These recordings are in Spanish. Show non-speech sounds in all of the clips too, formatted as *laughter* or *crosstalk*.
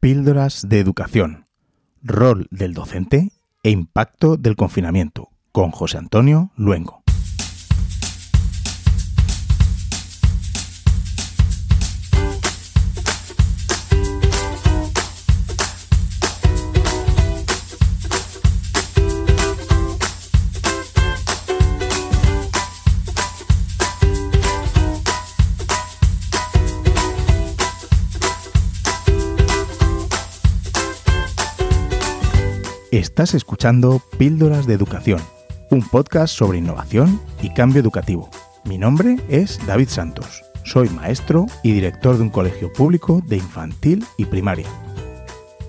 Píldoras de Educación, rol del docente e impacto del confinamiento, con José Antonio Luengo. Estás escuchando Píldoras de Educación, un podcast sobre innovación y cambio educativo. Mi nombre es David Santos. Soy maestro y director de un colegio público de infantil y primaria.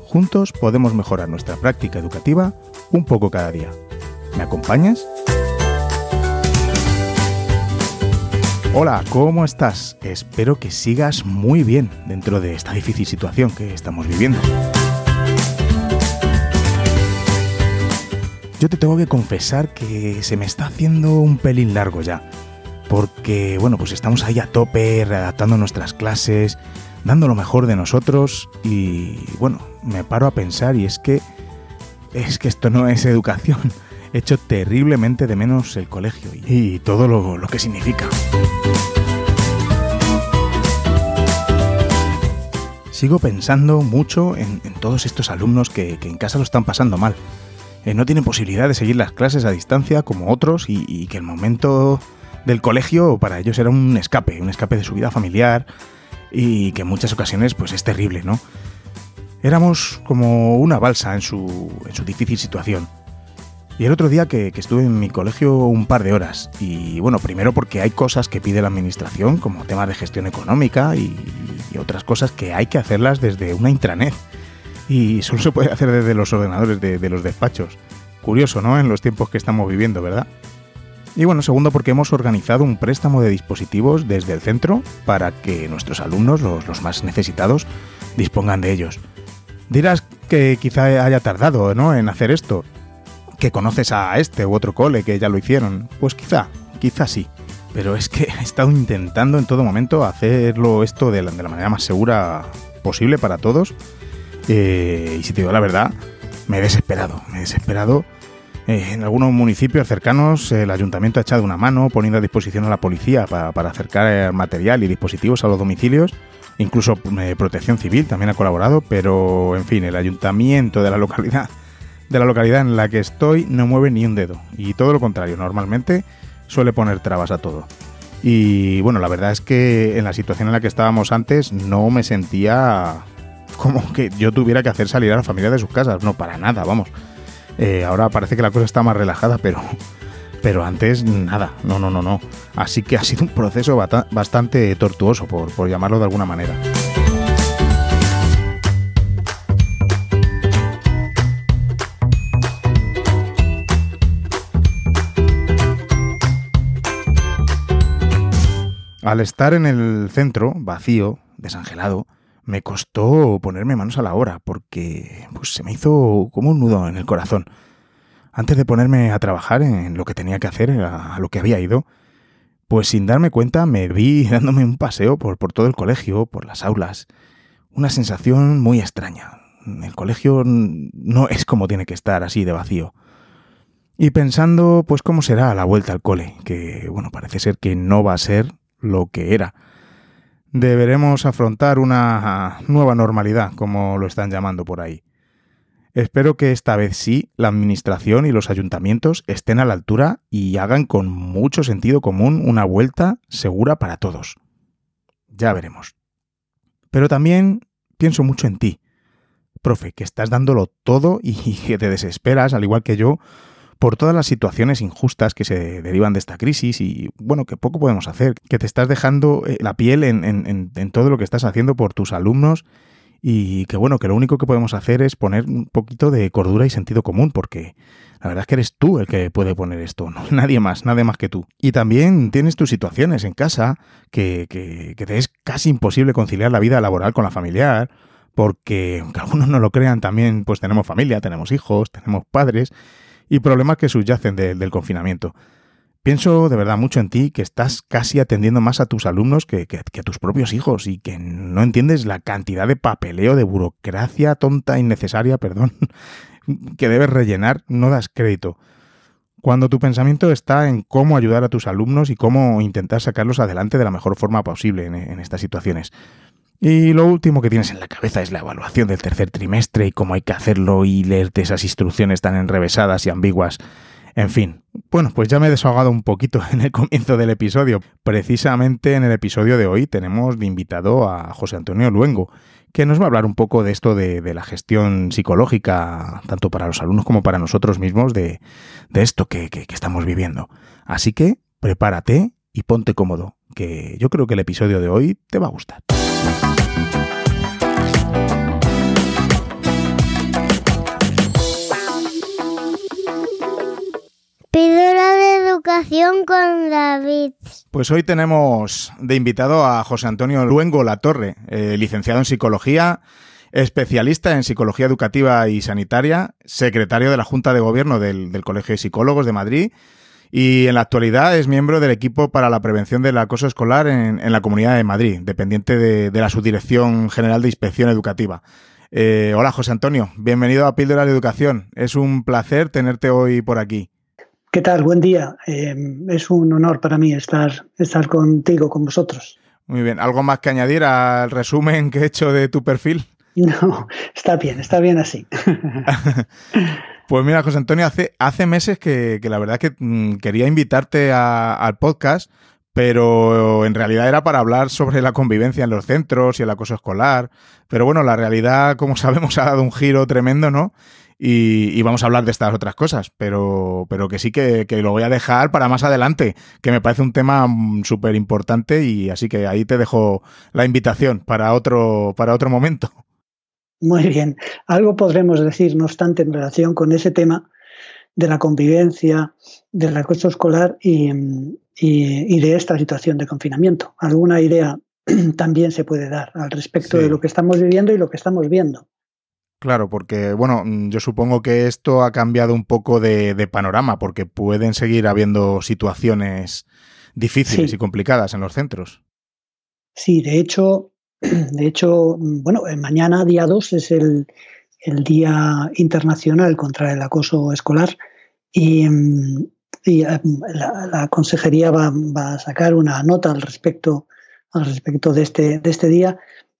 Juntos podemos mejorar nuestra práctica educativa un poco cada día. ¿Me acompañas? Hola, ¿cómo estás? Espero que sigas muy bien dentro de esta difícil situación que estamos viviendo. Yo te tengo que confesar que se me está haciendo un pelín largo ya. Porque, bueno, pues estamos ahí a tope, redactando nuestras clases, dando lo mejor de nosotros y, bueno, me paro a pensar y es que, es que esto no es educación. He hecho terriblemente de menos el colegio y, todo lo, que significa. Sigo pensando mucho en, todos estos alumnos que en casa lo están pasando mal eh, no tienen posibilidad de seguir las clases a distancia como otros y, que el momento del colegio para ellos era un escape, un escape de su vida familiar y que en muchas ocasiones pues es terrible, ¿no? Éramos como una balsa en su, en su difícil situación. Y el otro día que, estuve en mi colegio un par de horas, y bueno, primero porque hay cosas que pide la administración, como temas de gestión económica y, y otras cosas que hay que hacerlas desde una intranet y solo se puede hacer desde los ordenadores de, los despachos. Curioso, ¿no? En los tiempos que estamos viviendo, ¿verdad? Y bueno, segundo porque hemos organizado un préstamo de dispositivos desde el centro para que nuestros alumnos, los, más necesitados, dispongan de ellos. Dirás que quizá haya tardado ¿no? en hacer esto, que conoces a este u otro cole que ya lo hicieron. Pues quizá, quizá sí. Pero es que *laughs* he estado intentando en todo momento hacerlo esto de la manera más segura posible para todos eh, y si te digo la verdad, me he desesperado, me he desesperado. Eh, en algunos municipios cercanos el ayuntamiento ha echado una mano poniendo a disposición a la policía para, acercar eh, material y dispositivos a los domicilios. Incluso Protección Civil también ha colaborado, pero en fin, el ayuntamiento de la localidad de la localidad en la que estoy no mueve ni un dedo. Y todo lo contrario, normalmente suele poner trabas a todo. Y bueno, la verdad es que en la situación en la que estábamos antes no me sentía como que yo tuviera que hacer salir a la familia de sus casas. No, para nada, vamos. Eh, ahora parece que la cosa está más relajada, pero, pero antes nada, no, no, no, no. Así que ha sido un proceso bastante tortuoso, por, por llamarlo de alguna manera. Al estar en el centro, vacío, desangelado, me costó ponerme manos a la obra porque pues, se me hizo como un nudo en el corazón. Antes de ponerme a trabajar en lo que tenía que hacer, a, lo que había ido, pues sin darme cuenta me vi *laughs* dándome un paseo por, por todo el colegio, por las aulas. Una sensación muy extraña. El colegio no es como tiene que estar, así de vacío. Y pensando, pues cómo será la vuelta al cole, que bueno, parece ser que no va a ser lo que era deberemos afrontar una nueva normalidad, como lo están llamando por ahí. Espero que esta vez sí la Administración y los ayuntamientos estén a la altura y hagan con mucho sentido común una vuelta segura para todos. Ya veremos. Pero también pienso mucho en ti, profe, que estás dándolo todo y *laughs* que te desesperas, al igual que yo, por todas las situaciones injustas que se derivan de esta crisis y bueno, que poco podemos hacer, que te estás dejando eh, la piel en, todo lo que estás haciendo por tus alumnos y que bueno, que lo único que podemos hacer es poner un poquito de cordura y sentido común porque la verdad es que eres tú el que puede poner esto, no *laughs* nadie más, nadie más que tú. Y también tienes tus situaciones en casa que, que, que te es casi imposible conciliar la vida laboral con la familiar porque aunque algunos no lo crean, también pues tenemos familia, tenemos hijos, tenemos padres y problemas que subyacen del confinamiento. Pienso de verdad mucho en ti, que estás casi atendiendo más a tus alumnos que, a tus propios hijos y que no entiendes la cantidad de papeleo, de burocracia tonta, innecesaria, perdón, *laughs* que debes rellenar, no das crédito. Cuando tu pensamiento está en cómo ayudar a tus alumnos y cómo intentar sacarlos adelante de la mejor forma posible en, en estas situaciones. Y lo último que tienes en la cabeza es la evaluación del tercer trimestre y cómo hay que hacerlo y leerte esas instrucciones tan enrevesadas y ambiguas en fin, bueno, pues ya me he desahogado un poquito *laughs* en el comienzo del episodio. Precisamente en el episodio de hoy tenemos de invitado a José Antonio Luengo, que nos va a hablar un poco de esto de, la gestión psicológica, tanto para los alumnos como para nosotros mismos, de, esto que estamos viviendo. Así que prepárate y ponte cómodo, que yo creo que el episodio de hoy te va a gustar. Píldora de educación con David. Pues hoy tenemos de invitado a José Antonio Luengo Latorre, eh, licenciado en psicología, especialista en psicología educativa y sanitaria, secretario de la Junta de Gobierno del, Colegio de Psicólogos de Madrid y en la actualidad es miembro del equipo para la prevención del acoso escolar en, la Comunidad de Madrid, dependiente de, la Subdirección General de Inspección Educativa. Eh, hola José Antonio, bienvenido a Píldora de Educación. Es un placer tenerte hoy por aquí. ¿Qué tal? Buen día. Eh, es un honor para mí estar, estar contigo, con vosotros. Muy bien. ¿Algo más que añadir al resumen que he hecho de tu perfil? *laughs* No, está bien, está bien así. *laughs* pues mira, José Antonio, hace, hace meses que, la verdad que mm, quería invitarte al podcast, pero en realidad era para hablar sobre la convivencia en los centros y el acoso escolar. Pero bueno, la realidad, como *laughs* sabemos, ha dado un giro tremendo, ¿no? Y, vamos a hablar de estas otras cosas, pero, pero que sí que, lo voy a dejar para más adelante, que me parece un tema mm, súper importante y así que ahí te dejo la invitación para otro, para otro momento. *laughs* Muy bien. Algo podremos decir, no obstante, en relación con ese tema de la convivencia, del acoso escolar y, y, de esta situación de confinamiento. Alguna idea *clears throat* también se puede dar al respecto de lo que estamos viviendo y lo que estamos viendo. Claro, porque, bueno, yo supongo que esto ha cambiado un poco de, panorama, porque pueden seguir habiendo situaciones difíciles y complicadas en los centros. Sí, de hecho, de hecho, bueno, eh, mañana, día 2, es el, Día Internacional contra el Acoso Escolar y, mm, la, Consejería va, a sacar una nota al respecto, al respecto de, este, de este día,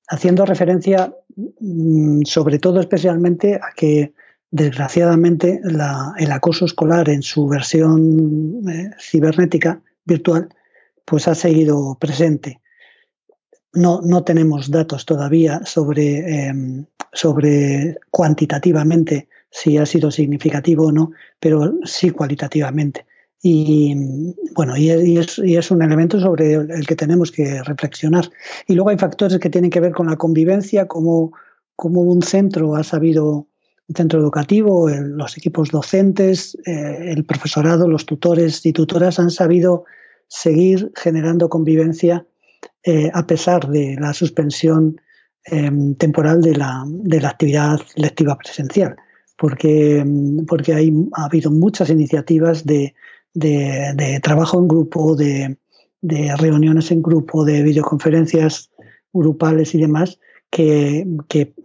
haciendo referencia Mm, sobre todo especialmente a que desgraciadamente el acoso escolar en su versión eh, cibernética virtual pues ha seguido presente. No, no tenemos datos todavía sobre, em, sobre cuantitativamente si ha sido significativo o no, pero sí cualitativamente. Y bueno, y es, y es, un elemento sobre el que tenemos que reflexionar. Y luego hay factores que tienen que ver con la convivencia, como, como un centro ha sabido, un centro educativo, los equipos docentes, eh, el profesorado, los tutores y tutoras han sabido seguir generando convivencia eh, a pesar de la suspensión em, temporal de la, actividad lectiva presencial. Porque, porque hay, ha habido muchas iniciativas de trabajo en grupo, de, reuniones en grupo, de videoconferencias grupales y demás, que,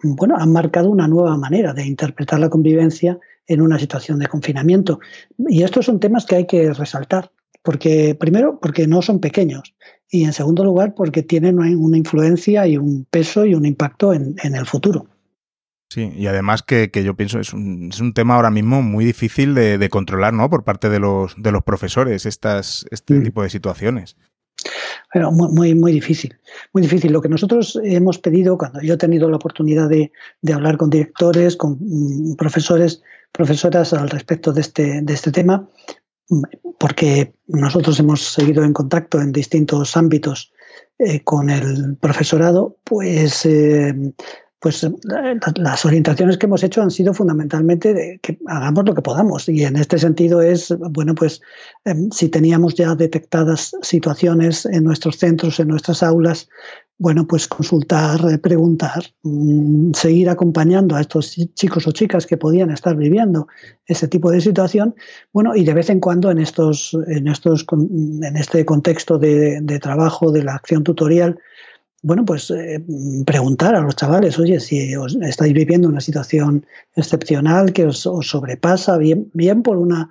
bueno, han marcado una nueva manera de interpretar la convivencia en una situación de confinamiento. Y estos son temas que hay que resaltar, porque primero, porque no son pequeños, y en segundo lugar, porque tienen una influencia y un peso y un impacto en el futuro. Sí, y además que, yo pienso es un, es un tema ahora mismo muy difícil de, controlar, ¿no? Por parte de los, de los profesores, estas, este mm. tipo de situaciones. Pero muy, muy, difícil, muy difícil. Lo que nosotros hemos pedido, cuando yo he tenido la oportunidad de, hablar con directores, con mm, profesores, profesoras al respecto de este, de este tema, porque nosotros hemos seguido en contacto en distintos ámbitos eh, con el profesorado, pues eh, pues eh, las orientaciones que hemos hecho han sido fundamentalmente de que hagamos lo que podamos. Y en este sentido es, bueno, pues em, si teníamos ya detectadas situaciones en nuestros centros, en nuestras aulas, bueno, pues consultar, eh, preguntar, mm, seguir acompañando a estos chicos o chicas que podían estar viviendo ese tipo de situación, bueno, y de vez en cuando en estos, en estos, en este contexto de, trabajo de la acción tutorial, bueno, pues eh, preguntar a los chavales, oye, si os estáis viviendo una situación excepcional que os, sobrepasa, bien, bien por una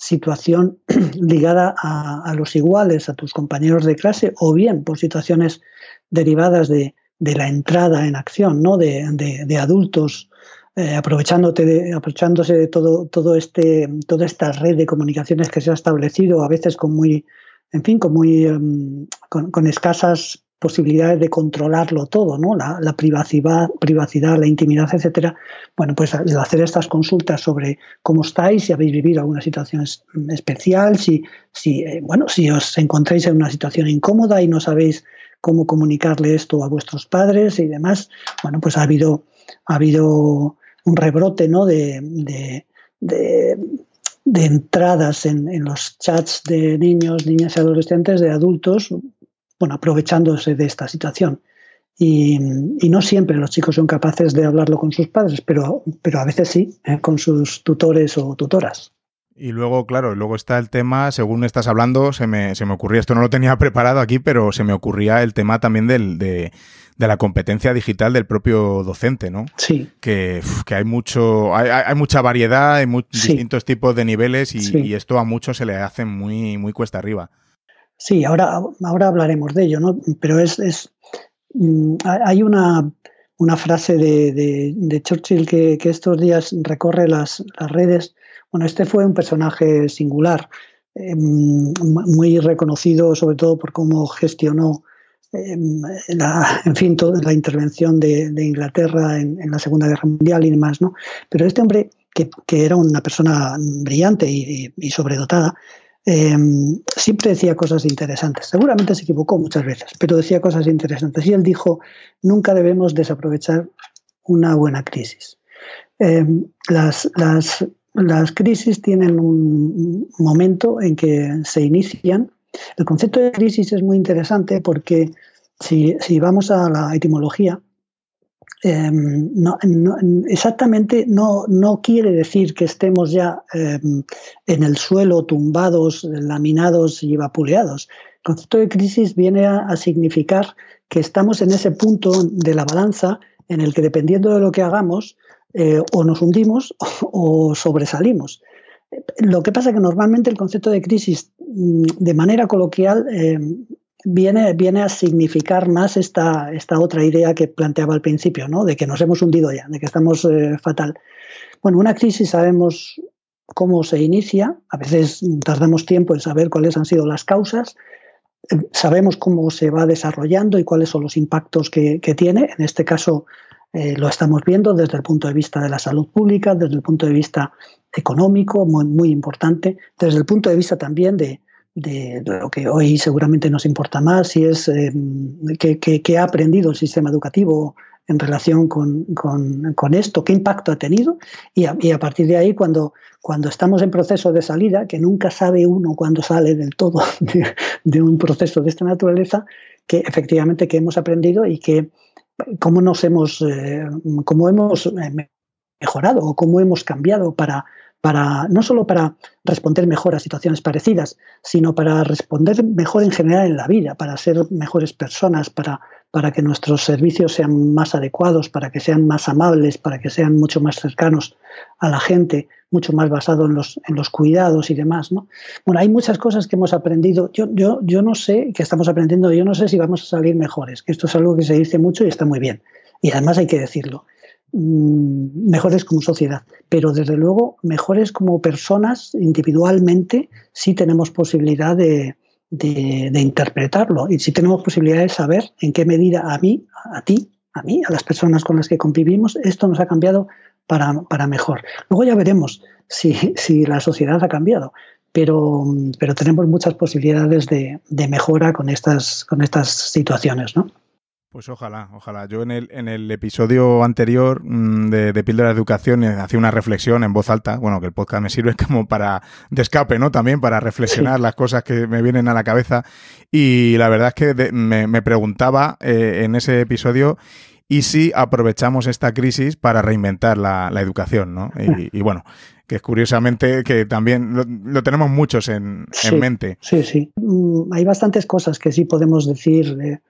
situación *clears throat* ligada a, los iguales, a tus compañeros de clase, o bien por situaciones derivadas de, la entrada en acción, ¿no? de, adultos eh, aprovechándote de, aprovechándose de todo, todo este, toda esta red de comunicaciones que se ha establecido, a veces con muy, en fin, con muy em, con, escasas posibilidades de controlarlo todo, ¿no? La, privacidad, privacidad, la intimidad, etcétera. Bueno, pues hacer estas consultas sobre cómo estáis, si habéis vivido alguna situación especial, si, si eh, bueno, si os encontráis en una situación incómoda y no sabéis cómo comunicarle esto a vuestros padres y demás. Bueno, pues ha habido, ha habido un rebrote ¿no? de, de, entradas en, los chats de niños, niñas y adolescentes, de adultos, bueno, aprovechándose de esta situación. Y, no siempre los chicos son capaces de hablarlo con sus padres, pero, pero a veces sí, ¿eh? con sus tutores o tutoras. Y luego, claro, luego está el tema, según estás hablando, se me, se me ocurría, esto no lo tenía *laughs* preparado aquí, pero se me ocurría el tema también del, de, de la competencia digital del propio docente, ¿no? Sí. Que, que hay mucho, hay, hay, mucha variedad, hay distintos tipos de niveles y, y, esto a muchos se le hace muy, muy cuesta arriba. Sí, ahora, ahora hablaremos de ello, ¿no? Pero es, es mm, hay una, una frase de, de, Churchill que, que, estos días recorre las, las redes bueno, este fue un personaje singular, eh, muy reconocido sobre todo por cómo gestionó eh, la, en fin, toda la intervención de, Inglaterra en, la Segunda Guerra Mundial y demás, ¿no? Pero este hombre, que, era una persona brillante y, sobredotada, eh, siempre decía cosas interesantes. Seguramente se equivocó muchas veces, pero decía cosas interesantes. Y él dijo, nunca debemos desaprovechar una buena crisis. las, las las crisis tienen un momento en que se inician. El concepto de crisis es muy interesante porque si, vamos a la etimología, em, exactamente no, no, quiere decir que estemos ya em, en el suelo tumbados, laminados y vapuleados. El concepto de crisis viene a significar que estamos en ese punto de la balanza en el que dependiendo de lo que hagamos, eh, o nos hundimos *laughs* o sobresalimos. Lo que pasa es que normalmente el concepto de crisis, mm, de manera coloquial, eh, viene, viene a significar más esta, esta otra idea que planteaba al principio, ¿no? de que nos hemos hundido ya, de que estamos eh, fatal. Bueno, una crisis sabemos cómo se inicia, a veces tardamos tiempo en saber cuáles han sido las causas, sabemos cómo se va desarrollando y cuáles son los impactos que, que tiene. En este caso, eh, lo estamos viendo desde el punto de vista de la salud pública, desde el punto de vista económico, muy, muy importante, desde el punto de vista también de, lo que hoy seguramente nos importa más, y es eh, qué ha aprendido el sistema educativo en relación con, esto, qué impacto ha tenido, y a, partir de ahí, cuando, cuando estamos en proceso de salida, que nunca sabe uno cuándo sale del todo *laughs* de, un proceso de esta naturaleza, que efectivamente que hemos aprendido y que cómo nos hemos, eh, cómo hemos eh, mejorado o cómo hemos cambiado para, para, no solo para responder mejor a situaciones parecidas, sino para responder mejor en general en la vida, para ser mejores personas, para, para que nuestros servicios sean más adecuados, para que sean más amables, para que sean mucho más cercanos a la gente, mucho más basado en los, en los cuidados y demás. ¿no? Bueno, hay muchas cosas que hemos aprendido. Yo, yo, yo no sé, que estamos aprendiendo, yo no sé si vamos a salir mejores, que esto es algo que se dice mucho y está muy bien. Y además hay que decirlo. Mm, mejores como sociedad, pero desde luego mejores como personas individualmente sí tenemos posibilidad de, de, interpretarlo y sí tenemos posibilidad de saber en qué medida a mí, a ti, a mí, a las personas con las que convivimos, esto nos ha cambiado para, para mejor. Luego ya veremos si, si, la sociedad ha cambiado, pero, pero tenemos muchas posibilidades de, de mejora con estas, con estas situaciones, ¿no? Pues ojalá, ojalá. Yo en el, en el episodio anterior mm, de, de Píldora de Educación eh, hacía una reflexión en voz alta, bueno, que el podcast me sirve *laughs* como para de escape, ¿no? También para reflexionar las cosas que me vienen a la cabeza. Y la verdad es que me, preguntaba eh, en ese episodio y si aprovechamos esta crisis para reinventar la, educación, ¿no? *laughs* Y, bueno, que es curiosamente que también lo, tenemos muchos en, mente. Sí, sí. Mm, hay bastantes cosas que sí podemos decir. Eh,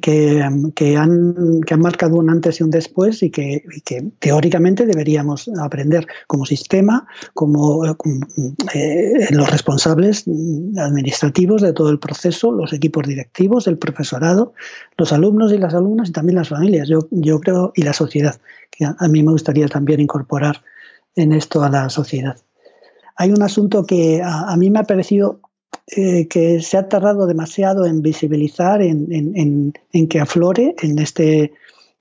que, que, han, que han marcado un antes y un después y que, teóricamente deberíamos aprender como sistema, como eh, los responsables administrativos de todo el proceso, los equipos directivos, el profesorado, los alumnos y las alumnas y también las familias, yo, yo creo, y la sociedad, que a mí me gustaría también incorporar en esto a la sociedad. Hay un asunto que a mí me ha parecido eh, que se ha tardado demasiado en visibilizar, en, que aflore en este,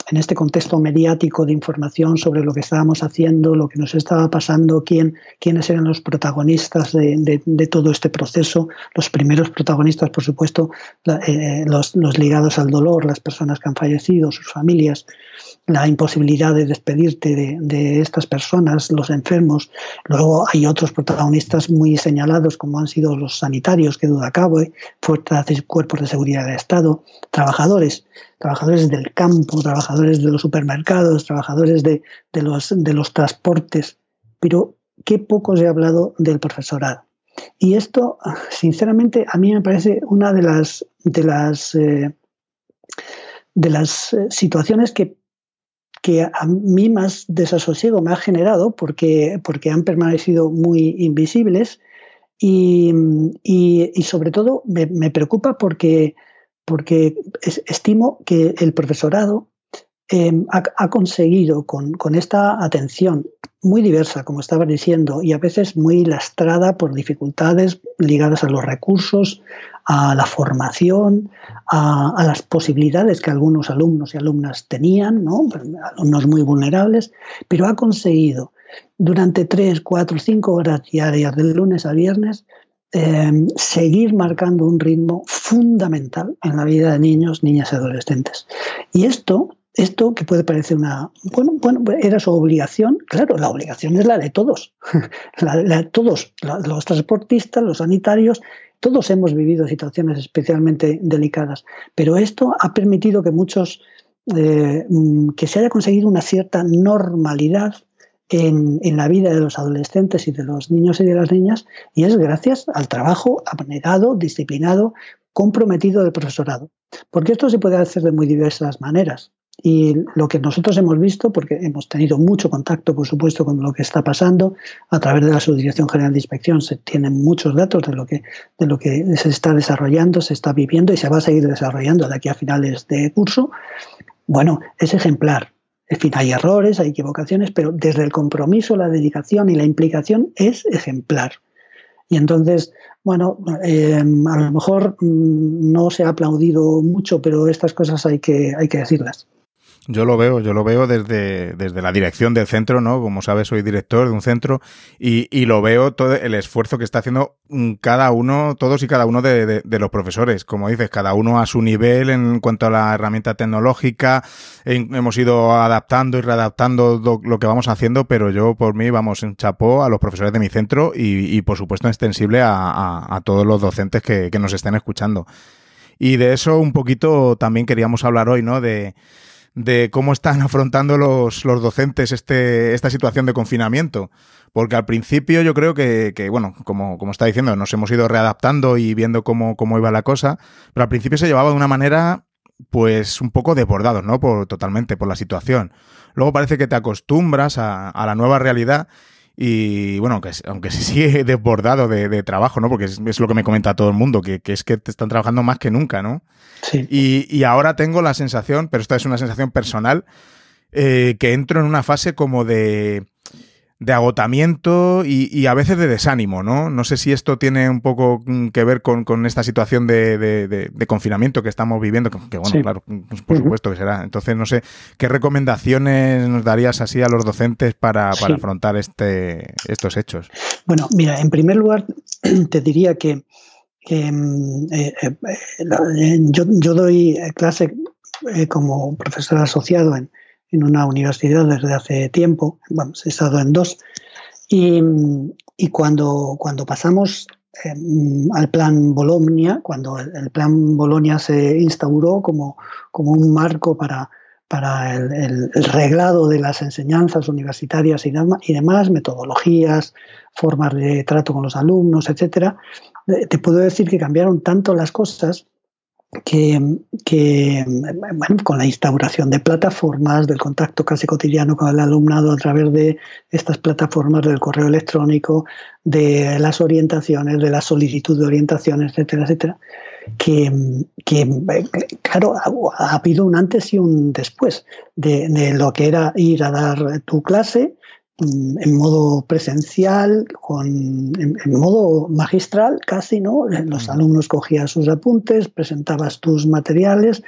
en este contexto mediático de información sobre lo que estábamos haciendo, lo que nos estaba pasando, quién, quiénes eran los protagonistas de, todo este proceso. Los primeros protagonistas, por supuesto, eh, los, los ligados al dolor, las personas que han fallecido, sus familias la imposibilidad de despedirte de, estas personas, los enfermos. Luego hay otros protagonistas muy señalados, como han sido los sanitarios, que duda cabe, fuerzas y cuerpos de seguridad del Estado, trabajadores, trabajadores del campo, trabajadores de los supermercados, trabajadores de, los, de los transportes. Pero qué poco se ha hablado del profesorado. Y esto, sinceramente, a mí me parece una de las, de las, eh, de las eh, situaciones que que a mí más desasosiego me ha generado porque, porque han permanecido muy invisibles y, sobre todo me, preocupa porque, porque estimo que el profesorado em, ha, conseguido con, esta atención muy diversa, como estaba diciendo, y a veces muy lastrada por dificultades ligadas a los recursos, a la formación, a, las posibilidades que algunos alumnos y alumnas tenían, ¿no? alumnos muy vulnerables, pero ha conseguido durante tres, cuatro, cinco horas diarias, del lunes a viernes, em, seguir marcando un ritmo fundamental en la vida de niños, niñas y adolescentes. Y esto esto que puede parecer una, bueno, bueno, era su obligación, claro, la obligación es la de todos, *laughs* la, todos, los transportistas, los sanitarios, todos hemos vivido situaciones especialmente delicadas, pero esto ha permitido que muchos, eh, mm, que se haya conseguido una cierta normalidad en, la vida de los adolescentes y de los niños y de las niñas, y es gracias al trabajo abnegado, disciplinado, comprometido del profesorado. Porque esto se puede hacer de muy diversas maneras. Y lo que nosotros hemos visto, porque hemos tenido mucho contacto, por supuesto, con lo que está pasando, a través de la Subdirección General de Inspección se tienen muchos datos de lo que, de lo que se está desarrollando, se está viviendo y se va a seguir desarrollando de aquí a finales de curso. Bueno, es ejemplar. En fin, hay errores, hay equivocaciones, pero desde el compromiso, la dedicación y la implicación es ejemplar. Y entonces, bueno, eh, a lo mejor mm, no se ha aplaudido mucho, pero estas cosas hay que, hay que decirlas. Yo lo veo, yo lo veo desde, desde la dirección del centro, ¿no? Como sabes, soy director de un centro y, y lo veo todo el esfuerzo que está haciendo mm, cada uno, todos y cada uno de, los profesores. Como dices, cada uno a su nivel en cuanto a la herramienta tecnológica. hemos ido adaptando y readaptando lo, que vamos haciendo, pero yo por mí, vamos, en chapó a los profesores de mi centro y, y por supuesto extensible a, a, todos los docentes que, que nos estén escuchando. Y de eso un poquito también queríamos hablar hoy, ¿no? De de cómo están *laughs* afrontando los, los docentes este, esta situación de confinamiento. Porque al principio yo creo que, que bueno, como, como está diciendo, nos hemos ido readaptando y viendo cómo, cómo iba la cosa, pero al principio se llevaba de una manera pues un poco desbordados, ¿no? Por, totalmente, por la situación. Luego parece que te acostumbras a, a la nueva realidad y bueno, aunque, aunque se *laughs* sigue desbordado de, trabajo, ¿no? Porque es, lo que me comenta todo el mundo, que, que, es que te están trabajando más que nunca, ¿no? Sí. Y, y ahora tengo la sensación, pero esta es una sensación personal, eh, que entro en una fase como de de agotamiento y, a veces de desánimo, ¿no? No sé si esto tiene un poco mm, que ver con, esta situación de, confinamiento que estamos viviendo, que, bueno, claro, pues, por supuesto que será. Entonces, no sé, ¿qué recomendaciones nos darías así a los docentes para, afrontar este, estos hechos? Bueno, mira, en primer lugar, *clears throat* te diría que, mm, eh, eh, yo, yo doy clase eh, como profesor asociado en, en, una universidad desde hace tiempo, vamos, he estado en dos, y, y cuando, cuando pasamos eh, al plan Bologna, cuando el, plan Bologna se instauró como, como un marco para, para el, reglado de las enseñanzas universitarias y, demás, metodologías, formas de trato con los alumnos, etcétera, eh, te puedo decir que cambiaron tanto las cosas que, bueno, con la instauración de plataformas, del contacto casi cotidiano con el alumnado a través de estas plataformas del correo electrónico, de las orientaciones, de la solicitud de orientaciones, etcétera, etcétera, que, claro, ha, habido un antes y un después de, lo que era ir a dar tu clase en modo presencial, con, en, modo magistral casi, ¿no? Los alumnos cogían sus apuntes, presentabas tus materiales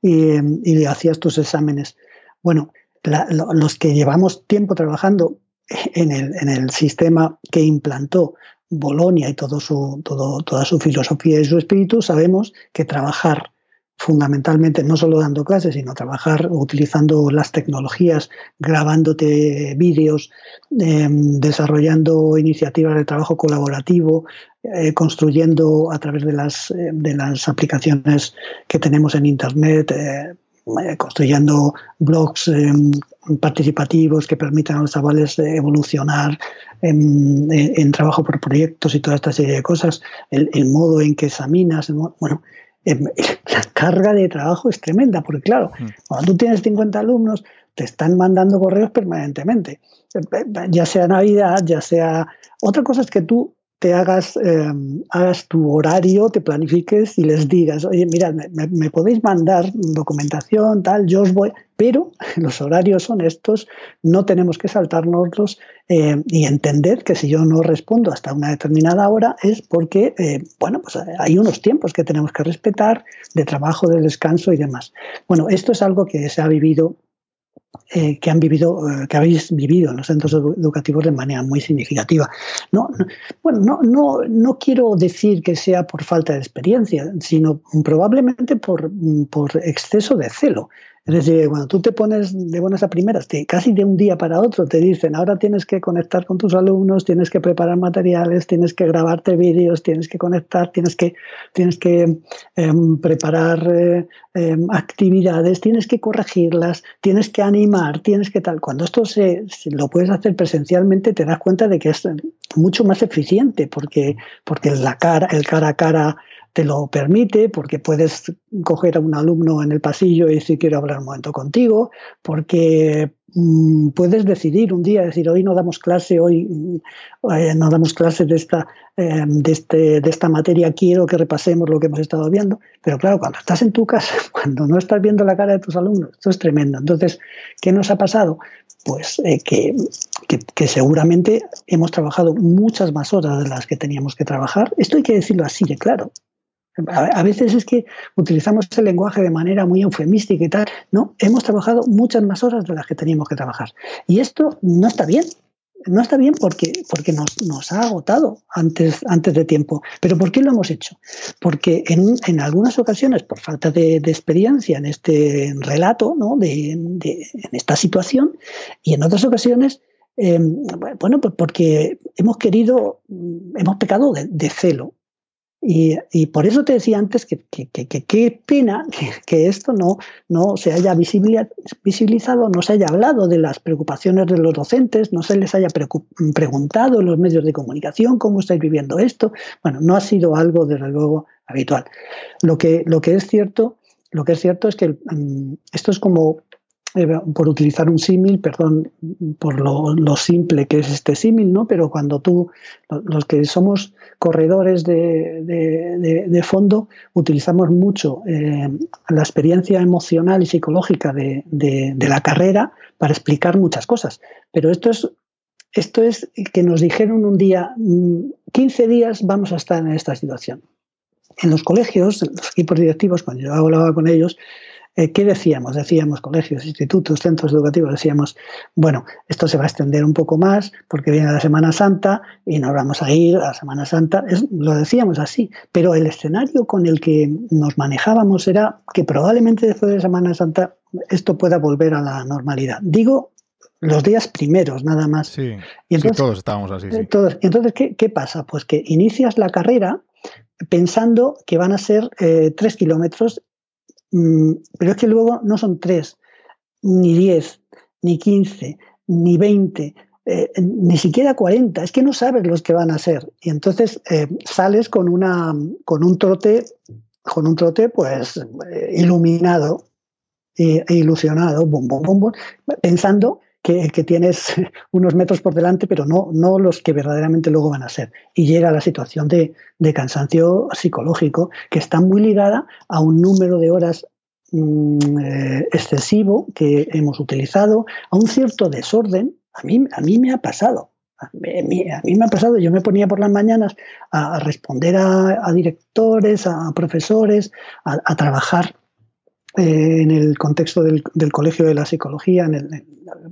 y, y hacías tus exámenes. Bueno, los que llevamos tiempo trabajando en el, en el sistema que implantó Bolonia y todo su, todo, toda su filosofía y su espíritu, sabemos que trabajar fundamentalmente no solo dando clases, sino trabajar utilizando las tecnologías, grabándote vídeos, em, desarrollando iniciativas de trabajo colaborativo, eh, construyendo a través de las, eh, de las aplicaciones que tenemos en Internet, eh, construyendo blogs em, participativos que permitan a los chavales evolucionar en, en, trabajo por proyectos y toda esta serie de cosas, el, el modo en que examinas, bueno, la carga de trabajo es tremenda, porque claro, mm. cuando tú tienes 50 alumnos, te están mandando correos permanentemente, ya sea Navidad, ya sea... Otra cosa es que tú te hagas, em, hagas tu horario, te planifiques y les digas, oye, mira, me, podéis mandar documentación, tal, yo os voy, pero *laughs* los horarios son estos, no tenemos que saltárnoslos eh, y entender que si yo no respondo hasta una determinada hora es porque, eh, bueno, pues hay unos tiempos que tenemos que respetar de trabajo, de descanso y demás. Bueno, esto es algo que se ha vivido eh, que han vivido, eh, que habéis vivido en los centros educativos de manera muy significativa. No, bueno, no, no, no quiero decir que sea por falta de experiencia, sino probablemente por, por exceso de celo. Es decir, cuando tú te pones de buenas a primeras, casi de un día para otro te dicen, ahora tienes que conectar con tus alumnos, tienes que preparar materiales, tienes que grabarte vídeos, tienes que conectar, tienes que, tienes que em, preparar eh, em, actividades, tienes que corregirlas, tienes que animar, tienes que tal. Cuando esto se, lo puedes hacer presencialmente, te das cuenta de que es mucho más eficiente, porque, porque la cara, el cara a cara te lo permite, porque puedes coger a un alumno en el pasillo y decir quiero hablar un momento contigo, porque mm, puedes decidir un día, decir hoy no damos clase, hoy mm, eh, no damos clase de esta, eh, de, este, de esta materia, quiero que repasemos lo que hemos estado viendo, pero claro, cuando estás en tu casa, *laughs* cuando no estás viendo la cara de tus alumnos, esto es tremendo. Entonces, ¿qué nos ha pasado? Pues eh, que, que, que seguramente hemos trabajado muchas más horas de las que teníamos que trabajar. Esto hay que decirlo así de claro. A veces es que utilizamos el lenguaje de manera muy eufemística y tal. No, hemos trabajado muchas más horas de las que teníamos que trabajar. Y esto no está bien. No está bien porque, porque nos, nos ha agotado antes, antes de tiempo. ¿Pero por qué lo hemos hecho? Porque en, en algunas ocasiones, por falta de, experiencia en este relato, ¿no? de, en esta situación, y en otras ocasiones, eh, bueno, pues porque hemos querido, hemos pecado de celo y, por eso te decía antes que qué pena que, esto no, no se haya visibilizado, no se haya hablado de las preocupaciones de los docentes, no se les haya preguntado en los medios de comunicación cómo estáis viviendo esto. Bueno, no ha sido algo, desde luego, habitual. Lo que, lo que es cierto, lo que es cierto es que mm, esto es como por utilizar un símil, perdón por lo, simple que es este símil, ¿no? Pero cuando tú, los que somos corredores de, fondo, utilizamos mucho eh, la experiencia emocional y psicológica de, la carrera para explicar muchas cosas. Pero esto es, esto es que nos dijeron un día, 15 mm, días vamos a estar en esta situación. En los colegios, en los equipos directivos, cuando yo hablaba con ellos, eh, ¿qué decíamos? Decíamos colegios, institutos, centros educativos, decíamos, bueno, esto se va a extender un poco más porque viene la Semana Santa y nos vamos a ir a la Semana Santa. lo decíamos así, pero el escenario con el que nos manejábamos era que probablemente después de Semana Santa esto pueda volver a la normalidad. Digo los días primeros nada más. Sí, y entonces, todos estábamos así. Sí. Todos. Entonces, ¿qué, ¿qué, pasa? Pues que inicias la carrera pensando que van a ser eh, tres kilómetros pero es que luego no son tres, ni diez, ni quince, ni veinte, eh, ni siquiera cuarenta. Es que no sabes los que van a ser. Y entonces eh, sales con, una, con un trote, con un trote pues eh, iluminado e, ilusionado, pensando que, tienes *laughs* unos metros por delante, pero no, no los que verdaderamente luego van a ser. Y llega la situación de, cansancio psicológico, que está muy ligada a un número de horas mm, eh, excesivo que hemos utilizado, a un cierto desorden. A mí, a mí me ha pasado. A mí, me ha pasado, yo me ponía por las mañanas a, responder a, directores, a profesores, a, trabajar eh, en el contexto del, Colegio de la Psicología, en el,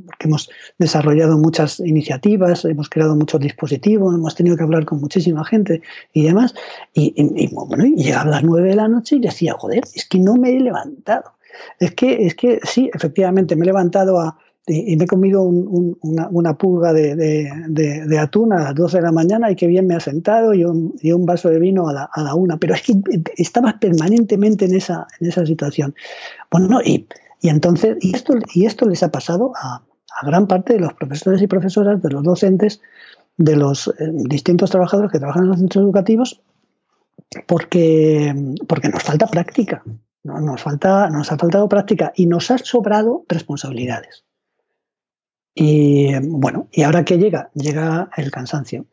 porque hemos desarrollado muchas iniciativas, hemos creado muchos dispositivos, hemos tenido que hablar con muchísima gente y demás. Y, y, y llegaba a las nueve de la noche y decía, joder, es que no me he levantado. Es que, es que sí, efectivamente, me he levantado a, y, me he comido una, pulga de, atún a las 12 de la mañana y qué bien me ha sentado y un, vaso de vino a la, una. Pero es que estabas permanentemente en esa, situación. Bueno, y, y entonces, y esto, y esto les ha pasado a, gran parte de los profesores y profesoras, de los docentes, de los eh, distintos trabajadores que trabajan en los centros educativos, porque, porque nos falta práctica. Nos, falta, nos ha faltado práctica y nos ha sobrado responsabilidades. Y bueno, ¿y ahora qué llega? Llega el cansancio.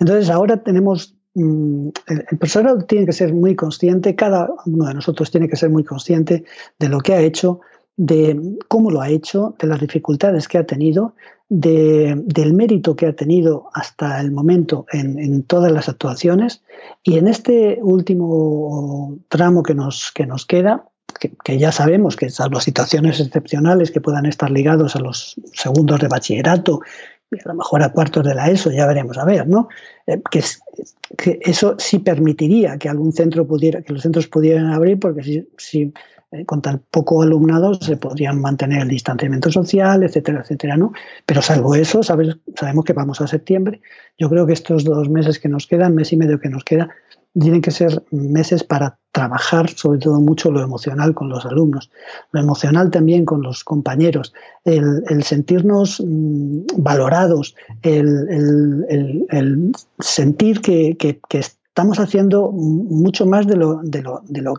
Entonces ahora tenemos, mm, el, profesor tiene que ser muy consciente, cada uno de nosotros tiene que ser muy consciente de lo que ha hecho, de cómo lo ha hecho, de las dificultades que ha tenido, de, del mérito que ha tenido hasta el momento en, en, todas las actuaciones. Y en este último tramo que nos, que nos queda, que, ya sabemos que salvo situaciones excepcionales que puedan estar ligados a los segundos de bachillerato, a lo mejor a cuartos de la ESO, ya veremos a ver, ¿no? Eh, que, eso sí permitiría que algún centro pudiera, que los centros pudieran abrir, porque si eh, con tan poco alumnado se podrían mantener el distanciamiento social, etcétera, etcétera, ¿no? Pero salvo eso, sabes, sabemos que vamos a septiembre. Yo creo que estos dos meses que nos quedan, mes y medio que nos queda, tienen que ser meses para trabajar sobre todo mucho lo emocional con los alumnos, lo emocional también con los compañeros, el, sentirnos mm, valorados, el, sentir que, estamos haciendo mucho más de lo,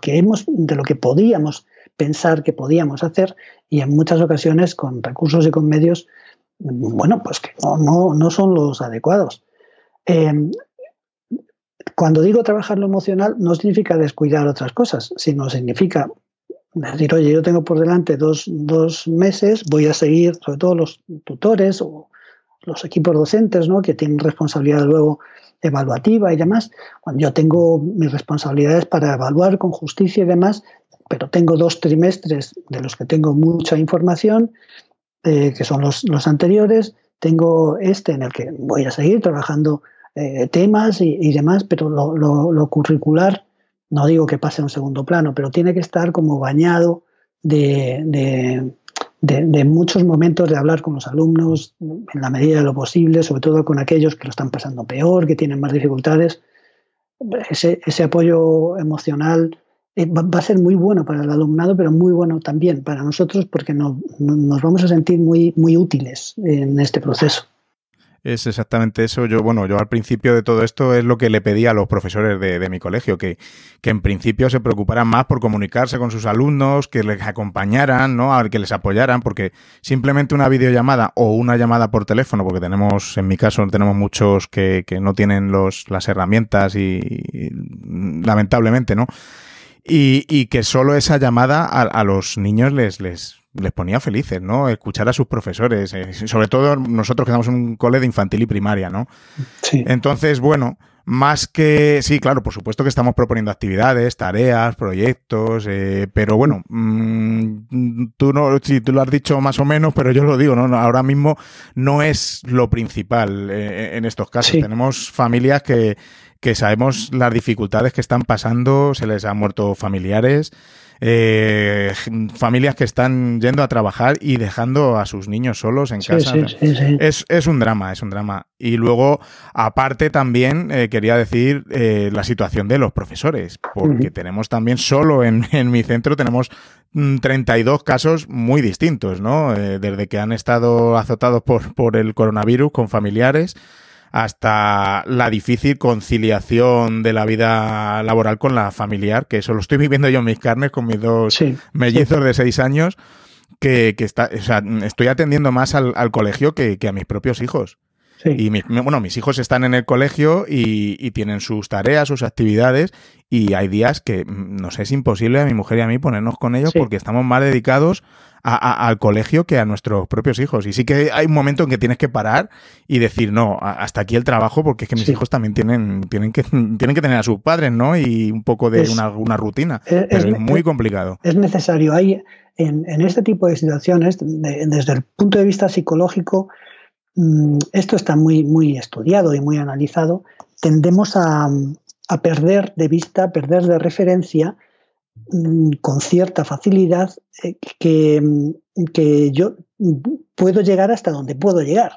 que hemos, de lo que podíamos pensar que podíamos hacer y en muchas ocasiones con recursos y con medios, bueno, pues que no, no, son los adecuados. Eh, cuando digo trabajar lo emocional, no significa descuidar otras cosas, sino significa decir, oye, yo tengo por delante dos, meses, voy a seguir, sobre todo los tutores o los equipos docentes, ¿no? que tienen responsabilidad luego evaluativa y demás. Cuando yo tengo mis responsabilidades para evaluar con justicia y demás, pero tengo dos trimestres de los que tengo mucha información, eh, que son los, los anteriores, tengo este en el que voy a seguir trabajando eh, temas y, demás, pero lo, curricular, no digo que pase a un segundo plano, pero tiene que estar como bañado de, muchos momentos de hablar con los alumnos en la medida de lo posible, sobre todo con aquellos que lo están pasando peor, que tienen más dificultades. Ese, ese apoyo emocional eh, va, a ser muy bueno para el alumnado, pero muy bueno también para nosotros porque nos vamos a sentir muy, muy útiles en este proceso. Es exactamente eso. Yo, bueno, yo al principio de todo esto es lo que le pedí a los profesores de, mi colegio, que, que, en principio se preocuparan más por comunicarse con sus alumnos, que les acompañaran, ¿no? que les apoyaran, porque simplemente una videollamada o una llamada por teléfono, porque tenemos, en mi caso, tenemos muchos que, que no tienen los, las herramientas y, lamentablemente, ¿no? Y, y, que solo esa llamada a, a los niños les, les, les ponía felices, ¿no? Escuchar a sus profesores, eh, sobre todo nosotros que estamos en un cole de infantil y primaria, ¿no? Sí. Entonces, bueno, más que, sí, claro, por supuesto que estamos proponiendo actividades, tareas, proyectos, eh, pero bueno, mmm, tú no, sí, tú lo has dicho más o menos, pero yo lo digo, ¿no? Ahora mismo no es lo principal eh, en estos casos. Tenemos familias que, que sabemos las dificultades que están pasando, se les han muerto familiares, eh, familias que están yendo a trabajar y dejando a sus niños solos en casa. es, es, un drama, es un drama. Y luego, aparte también, eh, quería decir eh, la situación de los profesores, porque tenemos también solo en, *laughs* en, mi centro, tenemos 32 mm, casos muy distintos, ¿no? Eh, desde que han estado azotados por, por el coronavirus con familiares hasta la difícil conciliación de la vida laboral con la familiar, que eso lo estoy viviendo yo en mis carnes con mis dos mellizos de seis años, que, que está, o sea, estoy atendiendo más al, colegio que, a mis propios hijos. Y bueno, mis hijos están en el colegio y, y, tienen sus tareas, sus actividades, y hay días que mm, nos es imposible a mi mujer y a mí ponernos con ellos porque estamos más dedicados al colegio que a nuestros propios hijos. Y sí que hay un momento en que tienes que parar y decir, no, hasta aquí el trabajo, porque es que mis hijos también tienen, tienen, que, *laughs* tienen que tener a sus padres, ¿no? Y un poco de una, rutina. Es, pero es, muy complicado. Es necesario. Hay, en, este tipo de situaciones, desde el punto de vista psicológico, esto está muy, muy estudiado y muy analizado. Tendemos a, a perder de vista, perder de referencia Mm, con cierta facilidad eh, que, mm, que, yo puedo llegar hasta donde puedo llegar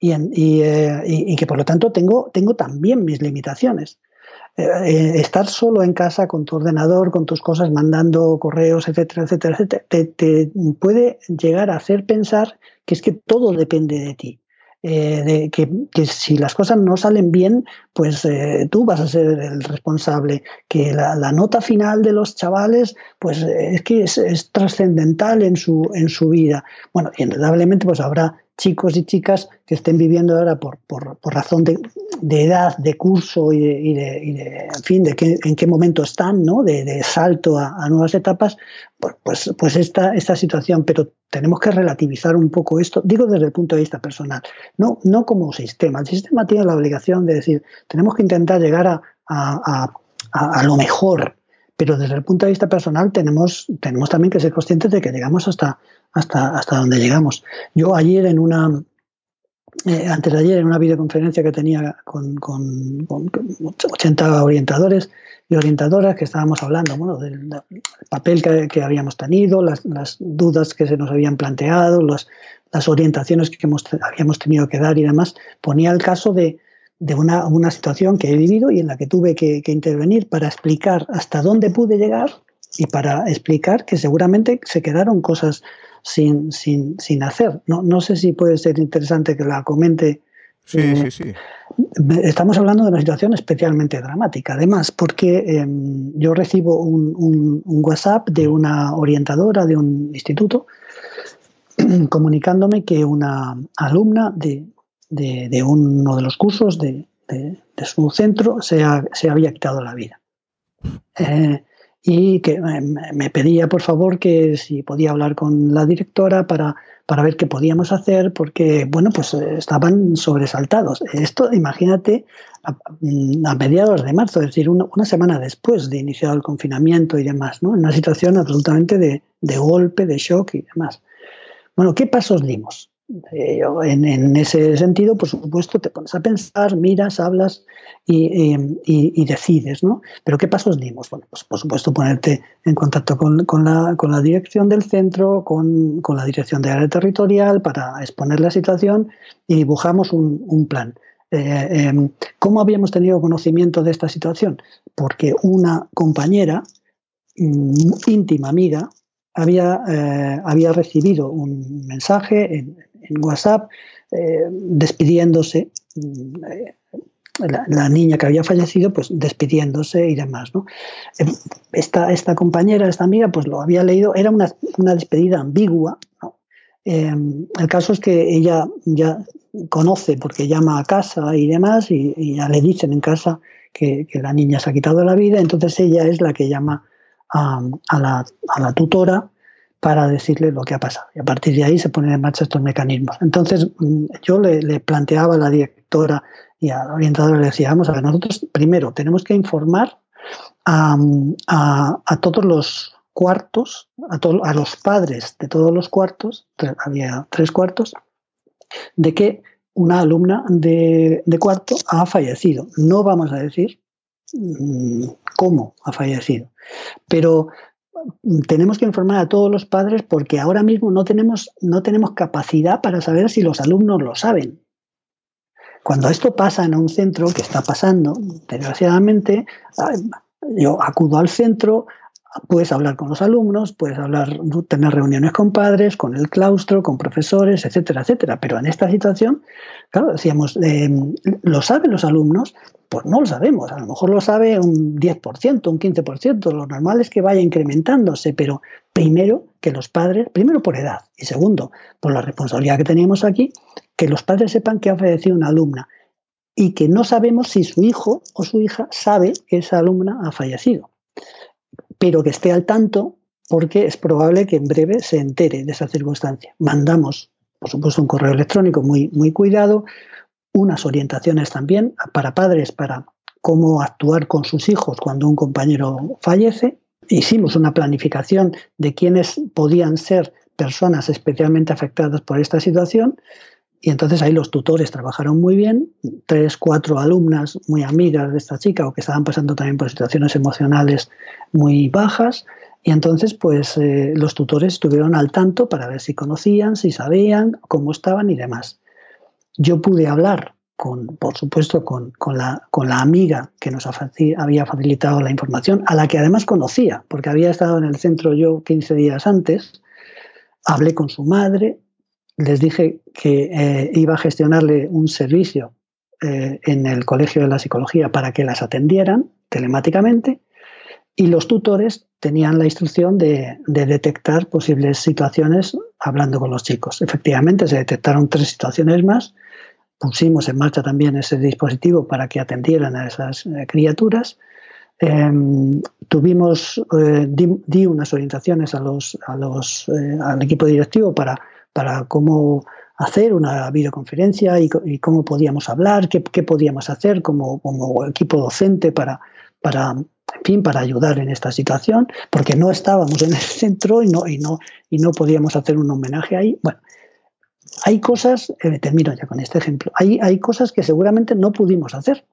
eh, y, que por lo tanto tengo, tengo también mis limitaciones. Eh, estar solo en casa con tu ordenador, con tus cosas, mandando correos, etcétera, etcétera, etcétera, te puede llegar a hacer pensar que es que todo depende de ti. Eh, de que, si las cosas no salen bien, pues eh, tú vas a ser el responsable. Que la, nota final de los chavales, pues es que es, trascendental en su, en su vida. Bueno, indudablemente pues habrá chicos y chicas que estén viviendo ahora por, por, por razón de, de, edad, de curso y de, y de, en fin, de qué, en qué momento están, ¿no? De, salto a, nuevas etapas, pues, pues, pues esta, esta situación. Pero tenemos que relativizar un poco esto, digo desde el punto de vista personal, no, no como sistema. El sistema tiene la obligación de decir, tenemos que intentar llegar a, a, a lo mejor, pero desde el punto de vista personal tenemos, tenemos también que ser conscientes de que llegamos hasta, hasta, hasta donde llegamos. Yo ayer en una, eh, antes de ayer en una videoconferencia que tenía con, con, 80 orientadores y orientadoras que estábamos hablando bueno, del, papel que, habíamos tenido, las, las, dudas que se nos habían planteado, las, las orientaciones que hemos, habíamos tenido que dar y demás, ponía el caso de, de una, una, situación que he vivido y en la que tuve que, que, intervenir para explicar hasta dónde pude llegar y para explicar que seguramente se quedaron cosas sin, sin, sin hacer. No, no sé si puede ser interesante que la comente. Sí, eh, sí, sí. Estamos hablando de una situación especialmente dramática, además, porque em, yo recibo un, un, un, WhatsApp de una orientadora de un instituto *clears throat* comunicándome que una alumna de, de, uno de los cursos de, su centro se, ha, se, había quitado la vida. Eh, y que me pedía por favor que si podía hablar con la directora para, para ver qué podíamos hacer porque bueno pues eh, estaban sobresaltados. Esto imagínate a, mediados de marzo es decir una, semana después de iniciado el confinamiento y demás no una situación absolutamente de, de golpe de shock y demás. Bueno qué pasos dimos eh, en, ese sentido, por supuesto, te pones a pensar, miras, hablas y, decides, ¿no? Pero ¿qué pasos dimos? Bueno, pues por supuesto ponerte en contacto con, la, dirección del centro, con, la dirección de área territorial para exponer la situación y dibujamos un, plan. Eh, em, ¿Cómo habíamos tenido conocimiento de esta situación? Porque una compañera mm, íntima amiga había, eh, había recibido un mensaje en, en WhatsApp eh, despidiéndose, mm, eh, la, niña que había fallecido, pues despidiéndose y demás. ¿no? Eh, esta, esta compañera, esta amiga, pues lo había leído, era una, una despedida ambigua. el caso es que ella ya conoce porque llama a casa y demás y, ya le dicen en casa que, la niña se ha quitado la vida, entonces ella es la que llama a, la, a la tutora para decirle lo que ha pasado. Y a partir de ahí se ponen en marcha estos mecanismos. Entonces, mm, yo le, planteaba a la directora y al orientador, le decía, vamos a ver, nosotros primero tenemos que informar a, todos los cuartos, a, a los padres de todos los cuartos, había tres cuartos, de que una alumna de, de cuarto ha fallecido. No vamos a decir mm, cómo ha fallecido, pero tenemos que informar a todos los padres porque ahora mismo no tenemos, no tenemos capacidad para saber si los alumnos lo saben. Cuando esto pasa en un centro, que está pasando, desgraciadamente, yo acudo al centro, puedes hablar con los alumnos, puedes hablar, tener reuniones con padres, con el claustro, con profesores, etcétera, etcétera. Pero en esta situación, claro, decíamos, eh, ¿lo saben los alumnos? Pues no lo sabemos. A lo mejor lo sabe un 10%, un 15%. Lo normal es que vaya incrementándose, pero primero que los padres, primero por edad y segundo por la responsabilidad que tenemos aquí, que los padres sepan que ha fallecido una alumna y que no sabemos si su hijo o su hija sabe que esa alumna ha fallecido pero que esté al tanto porque es probable que en breve se entere de esa circunstancia. Mandamos, por supuesto, un correo electrónico muy, muy cuidado, unas orientaciones también para padres para cómo actuar con sus hijos cuando un compañero fallece. Hicimos una planificación de quiénes podían ser personas especialmente afectadas por esta situación y entonces ahí los tutores trabajaron muy bien, tres, cuatro alumnas muy amigas de esta chica o que estaban pasando también por situaciones emocionales muy bajas. Y entonces, pues eh, los tutores estuvieron al tanto para ver si conocían, si sabían, cómo estaban y demás. Yo pude hablar, con, por supuesto, con, la, con la amiga que nos había facilitado la información, a la que además conocía, porque había estado en el centro yo 15 días antes. Hablé con su madre, les dije que eh, iba a gestionarle un servicio eh, en el Colegio de la Psicología para que las atendieran telemáticamente y los tutores tenían la instrucción de, detectar posibles situaciones hablando con los chicos. Efectivamente, se detectaron tres situaciones más. Pusimos en marcha también ese dispositivo para que atendieran a esas eh, criaturas. Em, tuvimos, di, unas orientaciones a los, al equipo directivo para para cómo hacer una videoconferencia y, cómo podíamos hablar, qué, podíamos hacer como, equipo docente para, en fin, para ayudar en esta situación, porque no estábamos en el centro y no, y no, y no podíamos hacer un homenaje ahí. Bueno, hay cosas, eh, termino ya con este ejemplo, hay, hay cosas que seguramente no pudimos hacer,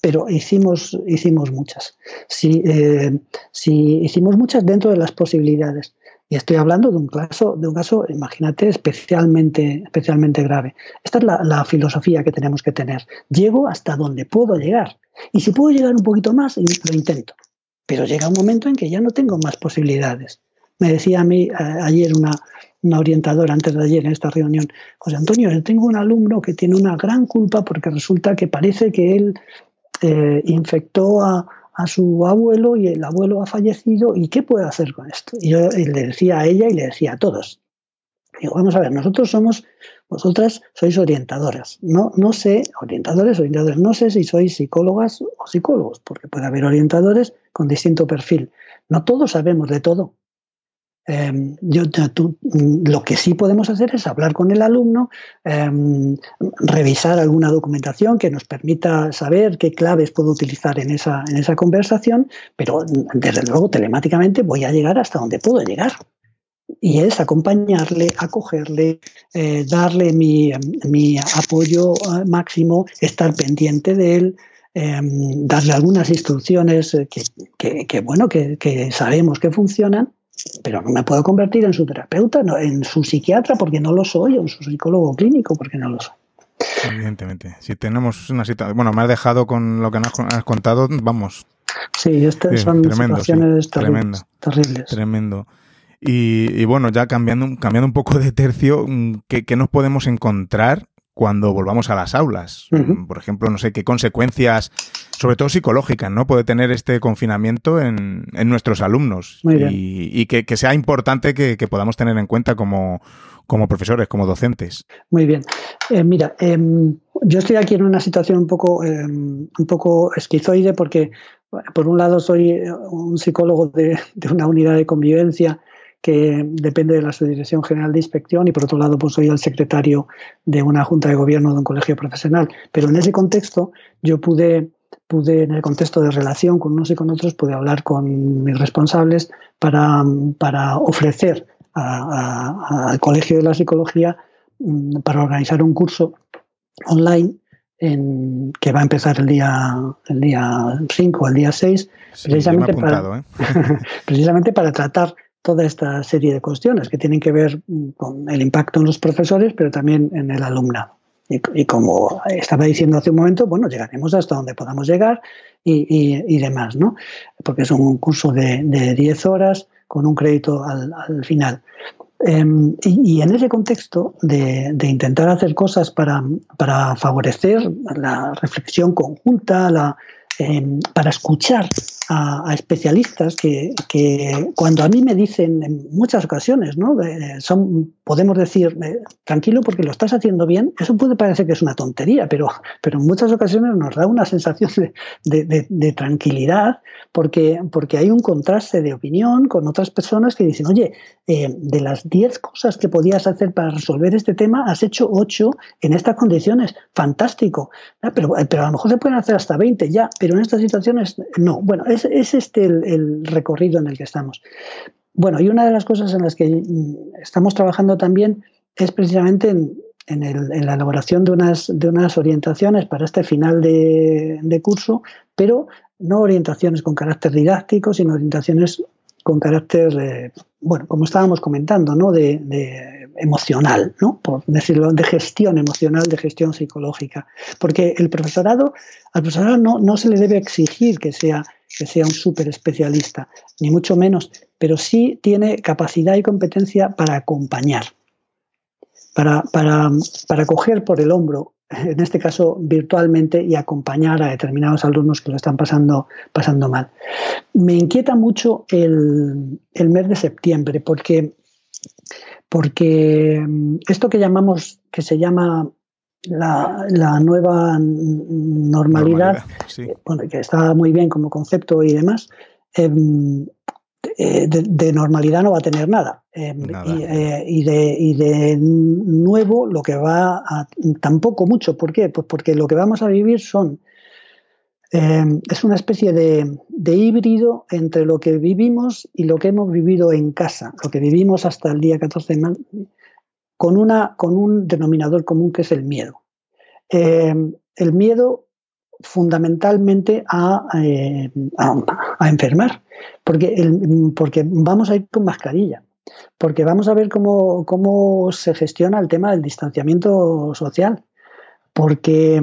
pero hicimos, hicimos muchas. Sí, eh, hicimos muchas dentro de las posibilidades. Y estoy hablando de un caso, de un caso, imagínate, especialmente, especialmente grave. Esta es la, filosofía que tenemos que tener. Llego hasta donde puedo llegar. Y si puedo llegar un poquito más, lo intento. Pero llega un momento en que ya no tengo más posibilidades. Me decía a mí ayer una, una orientadora antes de ayer en esta reunión, José Antonio, yo tengo un alumno que tiene una gran culpa porque resulta que parece que él eh, infectó a, a su abuelo y el abuelo ha fallecido y qué puede hacer con esto. Y yo le decía a ella y le decía a todos. Digo, vamos a ver, nosotros somos, vosotras sois orientadoras. No, no sé, orientadores, orientadores, no sé si sois psicólogas o psicólogos, porque puede haber orientadores con distinto perfil. No todos sabemos de todo. Em, yo, mm, lo que sí podemos hacer es hablar con el alumno, em, revisar alguna documentación que nos permita saber qué claves puedo utilizar en esa, en esa conversación, pero mm, desde luego telemáticamente voy a llegar hasta donde puedo llegar. Y es acompañarle, acogerle, eh, darle mi, apoyo eh, máximo, estar pendiente de él, em, darle algunas instrucciones eh, que, bueno, que sabemos que funcionan pero no me puedo convertir en su terapeuta, en su psiquiatra porque no lo soy, o en su psicólogo clínico porque no lo soy. Evidentemente. Si tenemos una situación. Bueno, me has dejado con lo que nos has contado, vamos. Sí, estas son situaciones terribles, terribles. Tremendo. Y, bueno, ya cambiando, cambiando un poco de tercio, mm, ¿qué, ¿qué, nos podemos encontrar cuando volvamos a las aulas. Por ejemplo, no sé qué consecuencias, sobre todo psicológicas, ¿no? Puede tener este confinamiento en, nuestros alumnos. Y, que, sea importante que, podamos tener en cuenta como, profesores, como docentes. Muy bien. Eh, mira, em, yo estoy aquí en una situación un poco, em, un poco esquizoide porque, por un lado, soy un psicólogo de, de una unidad de convivencia que depende de la Subdirección General de Inspección y por otro lado pues soy el secretario de una junta de gobierno de un colegio profesional. Pero en ese contexto yo pude, pude en el contexto de relación con unos y con otros, pude hablar con mis responsables para, para ofrecer al Colegio de la Psicología mm, para organizar un curso online en, que va a empezar el día, el día 5 o el día 6, precisamente, para, ¿eh? *laughs* precisamente para tratar toda esta serie de cuestiones que tienen que ver con el impacto en los profesores, pero también en el alumnado. Y, como estaba diciendo hace un momento, bueno, llegaremos hasta donde podamos llegar y, demás, ¿no? Porque es un curso de, de 10 horas con un crédito al, al final. Em, y, en ese contexto de, intentar hacer cosas para, para, favorecer la reflexión conjunta, la, em, para escuchar a, especialistas que, cuando a mí me dicen en muchas ocasiones, ¿no? son, podemos decir, eh, tranquilo porque lo estás haciendo bien, eso puede parecer que es una tontería, pero, pero en muchas ocasiones nos da una sensación de, tranquilidad porque, porque hay un contraste de opinión con otras personas que dicen, oye, eh, de las 10 cosas que podías hacer para resolver este tema, has hecho 8 en estas condiciones, fantástico, pero, pero a lo mejor se pueden hacer hasta 20 ya, pero en estas situaciones no. Bueno, este el, recorrido en el que estamos. Bueno, y una de las cosas en las que mm, estamos trabajando también es precisamente en, la elaboración de unas, de unas orientaciones para este final de, curso, pero no orientaciones con carácter didáctico, sino orientaciones con carácter, bueno, como estábamos comentando, ¿no? De, emocional, ¿no? Por decirlo, de gestión emocional, de gestión psicológica. Porque el profesorado, al profesorado no, no se le debe exigir que sea que sea un súper especialista, ni mucho menos, pero sí tiene capacidad y competencia para acompañar, para, para, coger por el hombro, en este caso virtualmente, y acompañar a determinados alumnos que lo están pasando, pasando mal. Me inquieta mucho el, el mes de septiembre porque, porque esto que llamamos, que se llama la, nueva normalidad, eh, que está muy bien como concepto y demás, em, eh, de, normalidad no va a tener nada. Em, eh, y, de, y, de, nuevo lo que va a... Tampoco mucho. ¿Por qué? Pues porque lo que vamos a vivir son... Es una especie de, de, híbrido entre lo que vivimos y lo que hemos vivido en casa, lo que vivimos hasta el día 14 de mayo, con, una, con un denominador común que es el miedo. Eh, el miedo fundamentalmente a, eh, a, enfermar, porque, porque vamos a ir con mascarilla, porque vamos a ver cómo, cómo se gestiona el tema del distanciamiento social, porque,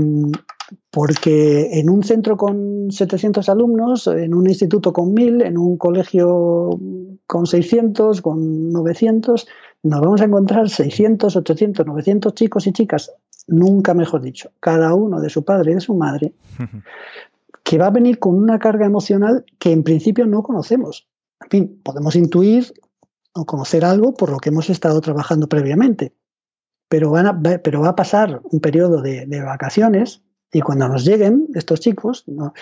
porque en un centro con 700 alumnos, en un instituto con 1000, en un colegio con 600, con 900, nos vamos a encontrar 600, 800, 900 chicos y chicas, nunca mejor dicho, cada uno de su padre y de su madre, que va a venir con una carga emocional que en principio no conocemos. En fin, podemos intuir o conocer algo por lo que hemos estado trabajando previamente, pero, van a, pero va a pasar un periodo de, vacaciones y cuando nos lleguen estos chicos, no,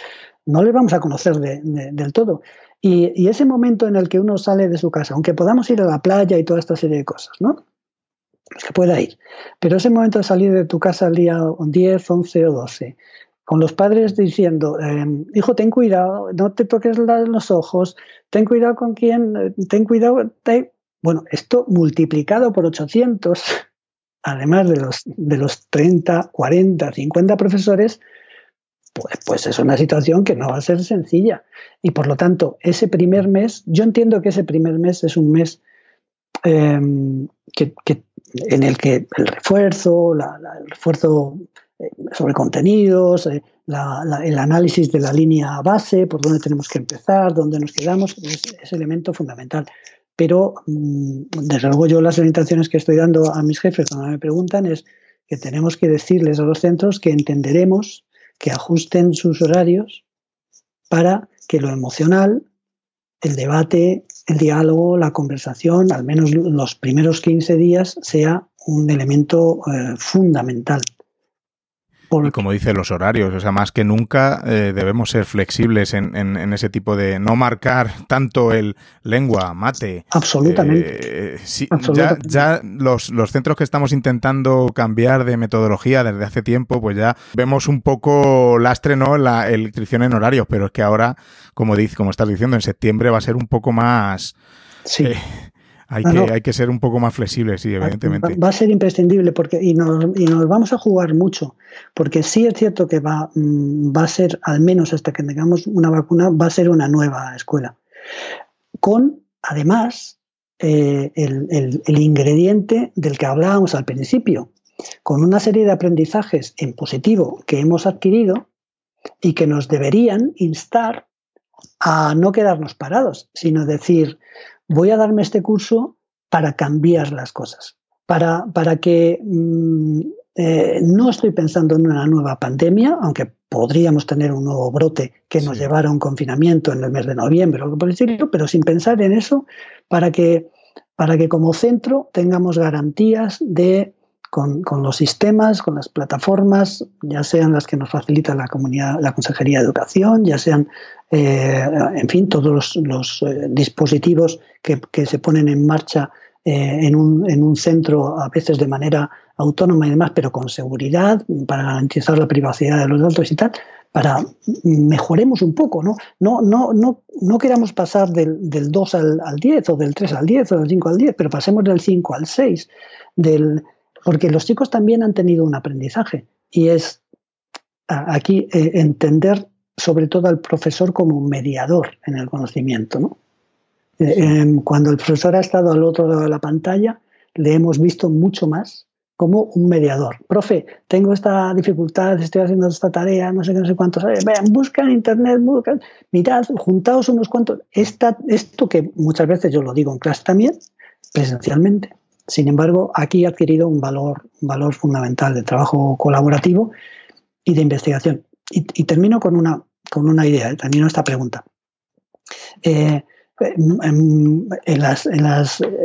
no les vamos a conocer del todo. Y, ese momento en el que uno sale de su casa, aunque podamos ir a la playa y toda esta serie de cosas, ¿no? Que pueda ir. Pero ese momento de salir de tu casa al día 10, 11 o 12, con los padres diciendo, em, hijo, ten cuidado, no te toques los ojos, ten cuidado con quién, ten cuidado. Bueno, esto multiplicado por 800, *laughs* además de los, de los 30, 40, 50 profesores, pues, pues es una situación que no va a ser sencilla. Y por lo tanto, ese primer mes, yo entiendo que ese primer mes es un mes em, que, en el que el refuerzo, el refuerzo eh, sobre contenidos, eh, el análisis de la línea base, por dónde tenemos que empezar, dónde nos quedamos, es, elemento fundamental. Pero, mm, desde luego, yo las orientaciones que estoy dando a mis jefes cuando me preguntan es que tenemos que decirles a los centros que entenderemos que ajusten sus horarios para que lo emocional, el debate, el diálogo, la conversación, al menos los primeros 15 días, sea un elemento eh, fundamental. Y como dice, los horarios, o sea, más que nunca eh, debemos ser flexibles en, en, ese tipo de no marcar tanto el lengua, mate. Absolutamente. Eh, Ya, ya los, los, centros que estamos intentando cambiar de metodología desde hace tiempo, pues ya vemos un poco lastre, ¿no? La electrición en horarios, pero es que ahora, como, dice, como estás diciendo, en septiembre va a ser un poco más... Sí. Eh, hay, que, hay que ser un poco más flexibles, sí, evidentemente. Va, a ser imprescindible porque y nos, y nos vamos a jugar mucho, porque sí es cierto que va, mm, va a ser, al menos hasta que tengamos una vacuna, va a ser una nueva escuela. Con, además, eh, el, el, ingrediente del que hablábamos al principio, con una serie de aprendizajes en positivo que hemos adquirido y que nos deberían instar a no quedarnos parados, sino decir, voy a darme este curso para cambiar las cosas, para, para que mm, eh, no estoy pensando en una nueva pandemia, aunque podríamos tener un nuevo brote que nos llevara a un confinamiento en el mes de noviembre o algo por el pero sin pensar en eso, para que, para que como centro tengamos garantías de con, los sistemas, con las plataformas, ya sean las que nos facilita la comunidad, la Consejería de Educación, ya sean, eh, en fin, todos los, eh, dispositivos que, se ponen en marcha eh, en, un, en, un, centro, a veces de manera autónoma y demás, pero con seguridad, para garantizar la privacidad de los datos y tal, para mejoremos un poco, ¿no? No, no, no, no queramos pasar del, del 2 al, al, 10 o del 3 al 10 o del 5 al 10, pero pasemos del 5 al 6, del, porque los chicos también han tenido un aprendizaje y es aquí eh, entender sobre todo al profesor como un mediador en el conocimiento. Eh, em, cuando el profesor ha estado al otro lado de la pantalla, le hemos visto mucho más como un mediador. Profe, tengo esta dificultad, estoy haciendo esta tarea, no sé qué, no sé cuántos. Vean, busca en internet, buscan, mirad, juntaos unos cuantos. Esta, esto que muchas veces yo lo digo en clase también, presencialmente, sin embargo, aquí ha adquirido un valor, valor fundamental de trabajo colaborativo y de investigación. Y, termino con una, con una idea, termino esta pregunta. Eh, en,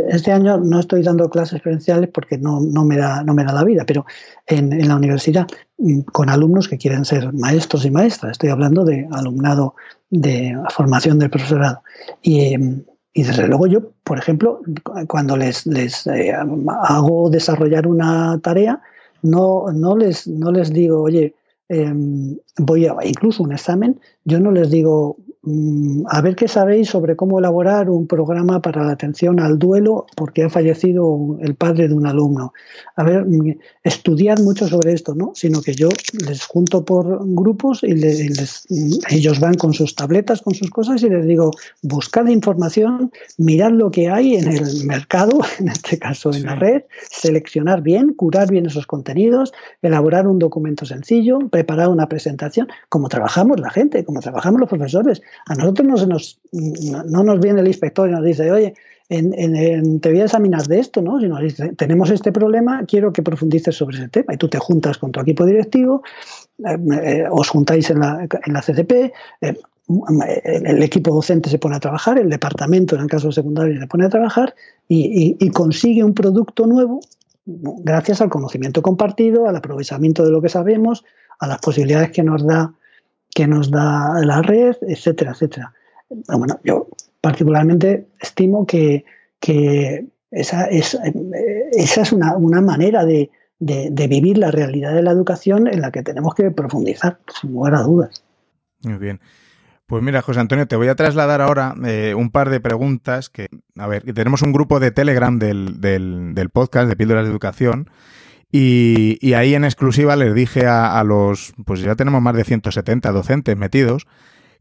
este año no estoy dando clases experienciales porque no, no, me, da, no me da la vida, pero en, la universidad mm, con alumnos que quieren ser maestros y maestras. Estoy hablando de alumnado de formación del profesorado. Em, y desde luego yo, por ejemplo, cuando les, les eh, hago desarrollar una tarea, no, no, les, no les digo, oye, em, voy a, incluso un examen, yo no les digo, a ver qué sabéis sobre cómo elaborar un programa para la atención al duelo porque ha fallecido el padre de un alumno. A ver, mm, estudiar mucho sobre esto, ¿no? Sino que yo les junto por grupos y, les, mm, ellos van con sus tabletas, con sus cosas y les digo, buscad información, mirad lo que hay en el mercado, *laughs* en este caso en la red, seleccionar bien, curar bien esos contenidos, elaborar un documento sencillo, preparar una presentación, como trabajamos la gente, como trabajamos los profesores. A nosotros no, nos, no nos viene el inspector y nos dice, oye, en, te voy a examinar de esto, ¿no? Sino dice, tenemos este problema, quiero que profundices sobre ese tema. Y tú te juntas con tu equipo directivo, eh, eh, os juntáis en la, en la CCP, eh, el equipo docente se pone a trabajar, el departamento, en el caso secundario, se pone a trabajar y, consigue un producto nuevo gracias al conocimiento compartido, al aprovechamiento de lo que sabemos, a las posibilidades que nos da que nos da la red, etcétera, etcétera. Bueno, yo particularmente estimo que, esa es, esa es una, manera de, vivir la realidad de la educación en la que tenemos que profundizar, sin lugar a dudas. Muy bien. Pues mira, José Antonio, te voy a trasladar ahora eh, un par de preguntas que, a ver, tenemos un grupo de Telegram del, del podcast de Píldoras de Educación y, ahí en exclusiva les dije a, los, pues ya tenemos más de 170 docentes metidos,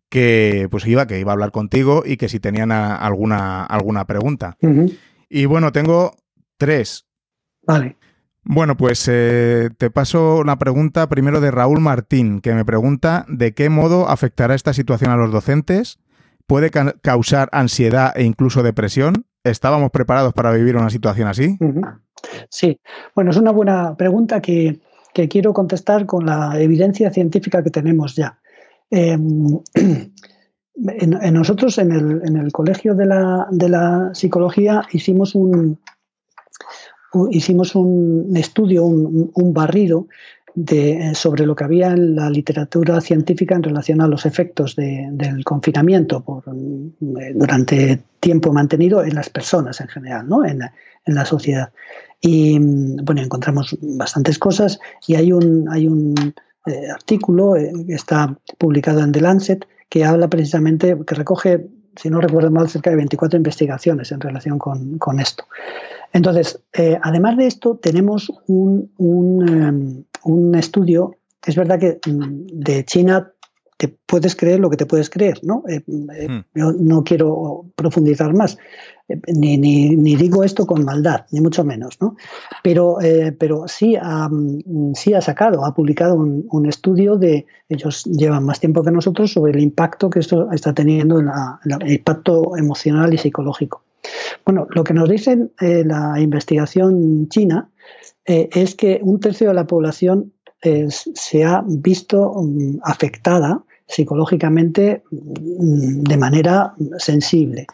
que pues iba, que iba a hablar contigo y que si tenían alguna, alguna pregunta. Y bueno, tengo tres. Vale. Bueno, pues eh, te paso una pregunta primero de Raúl Martín, que me pregunta de qué modo afectará esta situación a los docentes, puede causar ansiedad e incluso depresión. ¿Estábamos preparados para vivir una situación así? Sí, bueno, es una buena pregunta que, quiero contestar con la evidencia científica que tenemos ya. Em, *clears throat* en, nosotros en el, Colegio de la, Psicología hicimos un, hicimos un estudio, un, barrido de, sobre lo que había en la literatura científica en relación a los efectos del confinamiento por, durante tiempo mantenido en las personas en general, ¿no? en, en la sociedad. Y bueno, encontramos bastantes cosas y hay un, hay un eh, artículo eh, que está publicado en The Lancet que habla precisamente, que recoge, si no recuerdo mal, cerca de 24 investigaciones en relación con, con esto. Entonces, eh, además de esto, tenemos un, un, un estudio, es verdad que mm, de China te puedes creer lo que te puedes creer, ¿no? Eh, eh, hmm. Yo no quiero profundizar más, eh, ni, ni, digo esto con maldad, ni mucho menos, ¿no? Pero, pero sí, ha, sí ha sacado, ha publicado un, estudio de, ellos llevan más tiempo que nosotros, sobre el impacto que esto está teniendo, en el impacto emocional y psicológico. Bueno, lo que nos dice la investigación china es que un tercio de la población se ha visto mm, afectada psicológicamente mm, de manera sensible.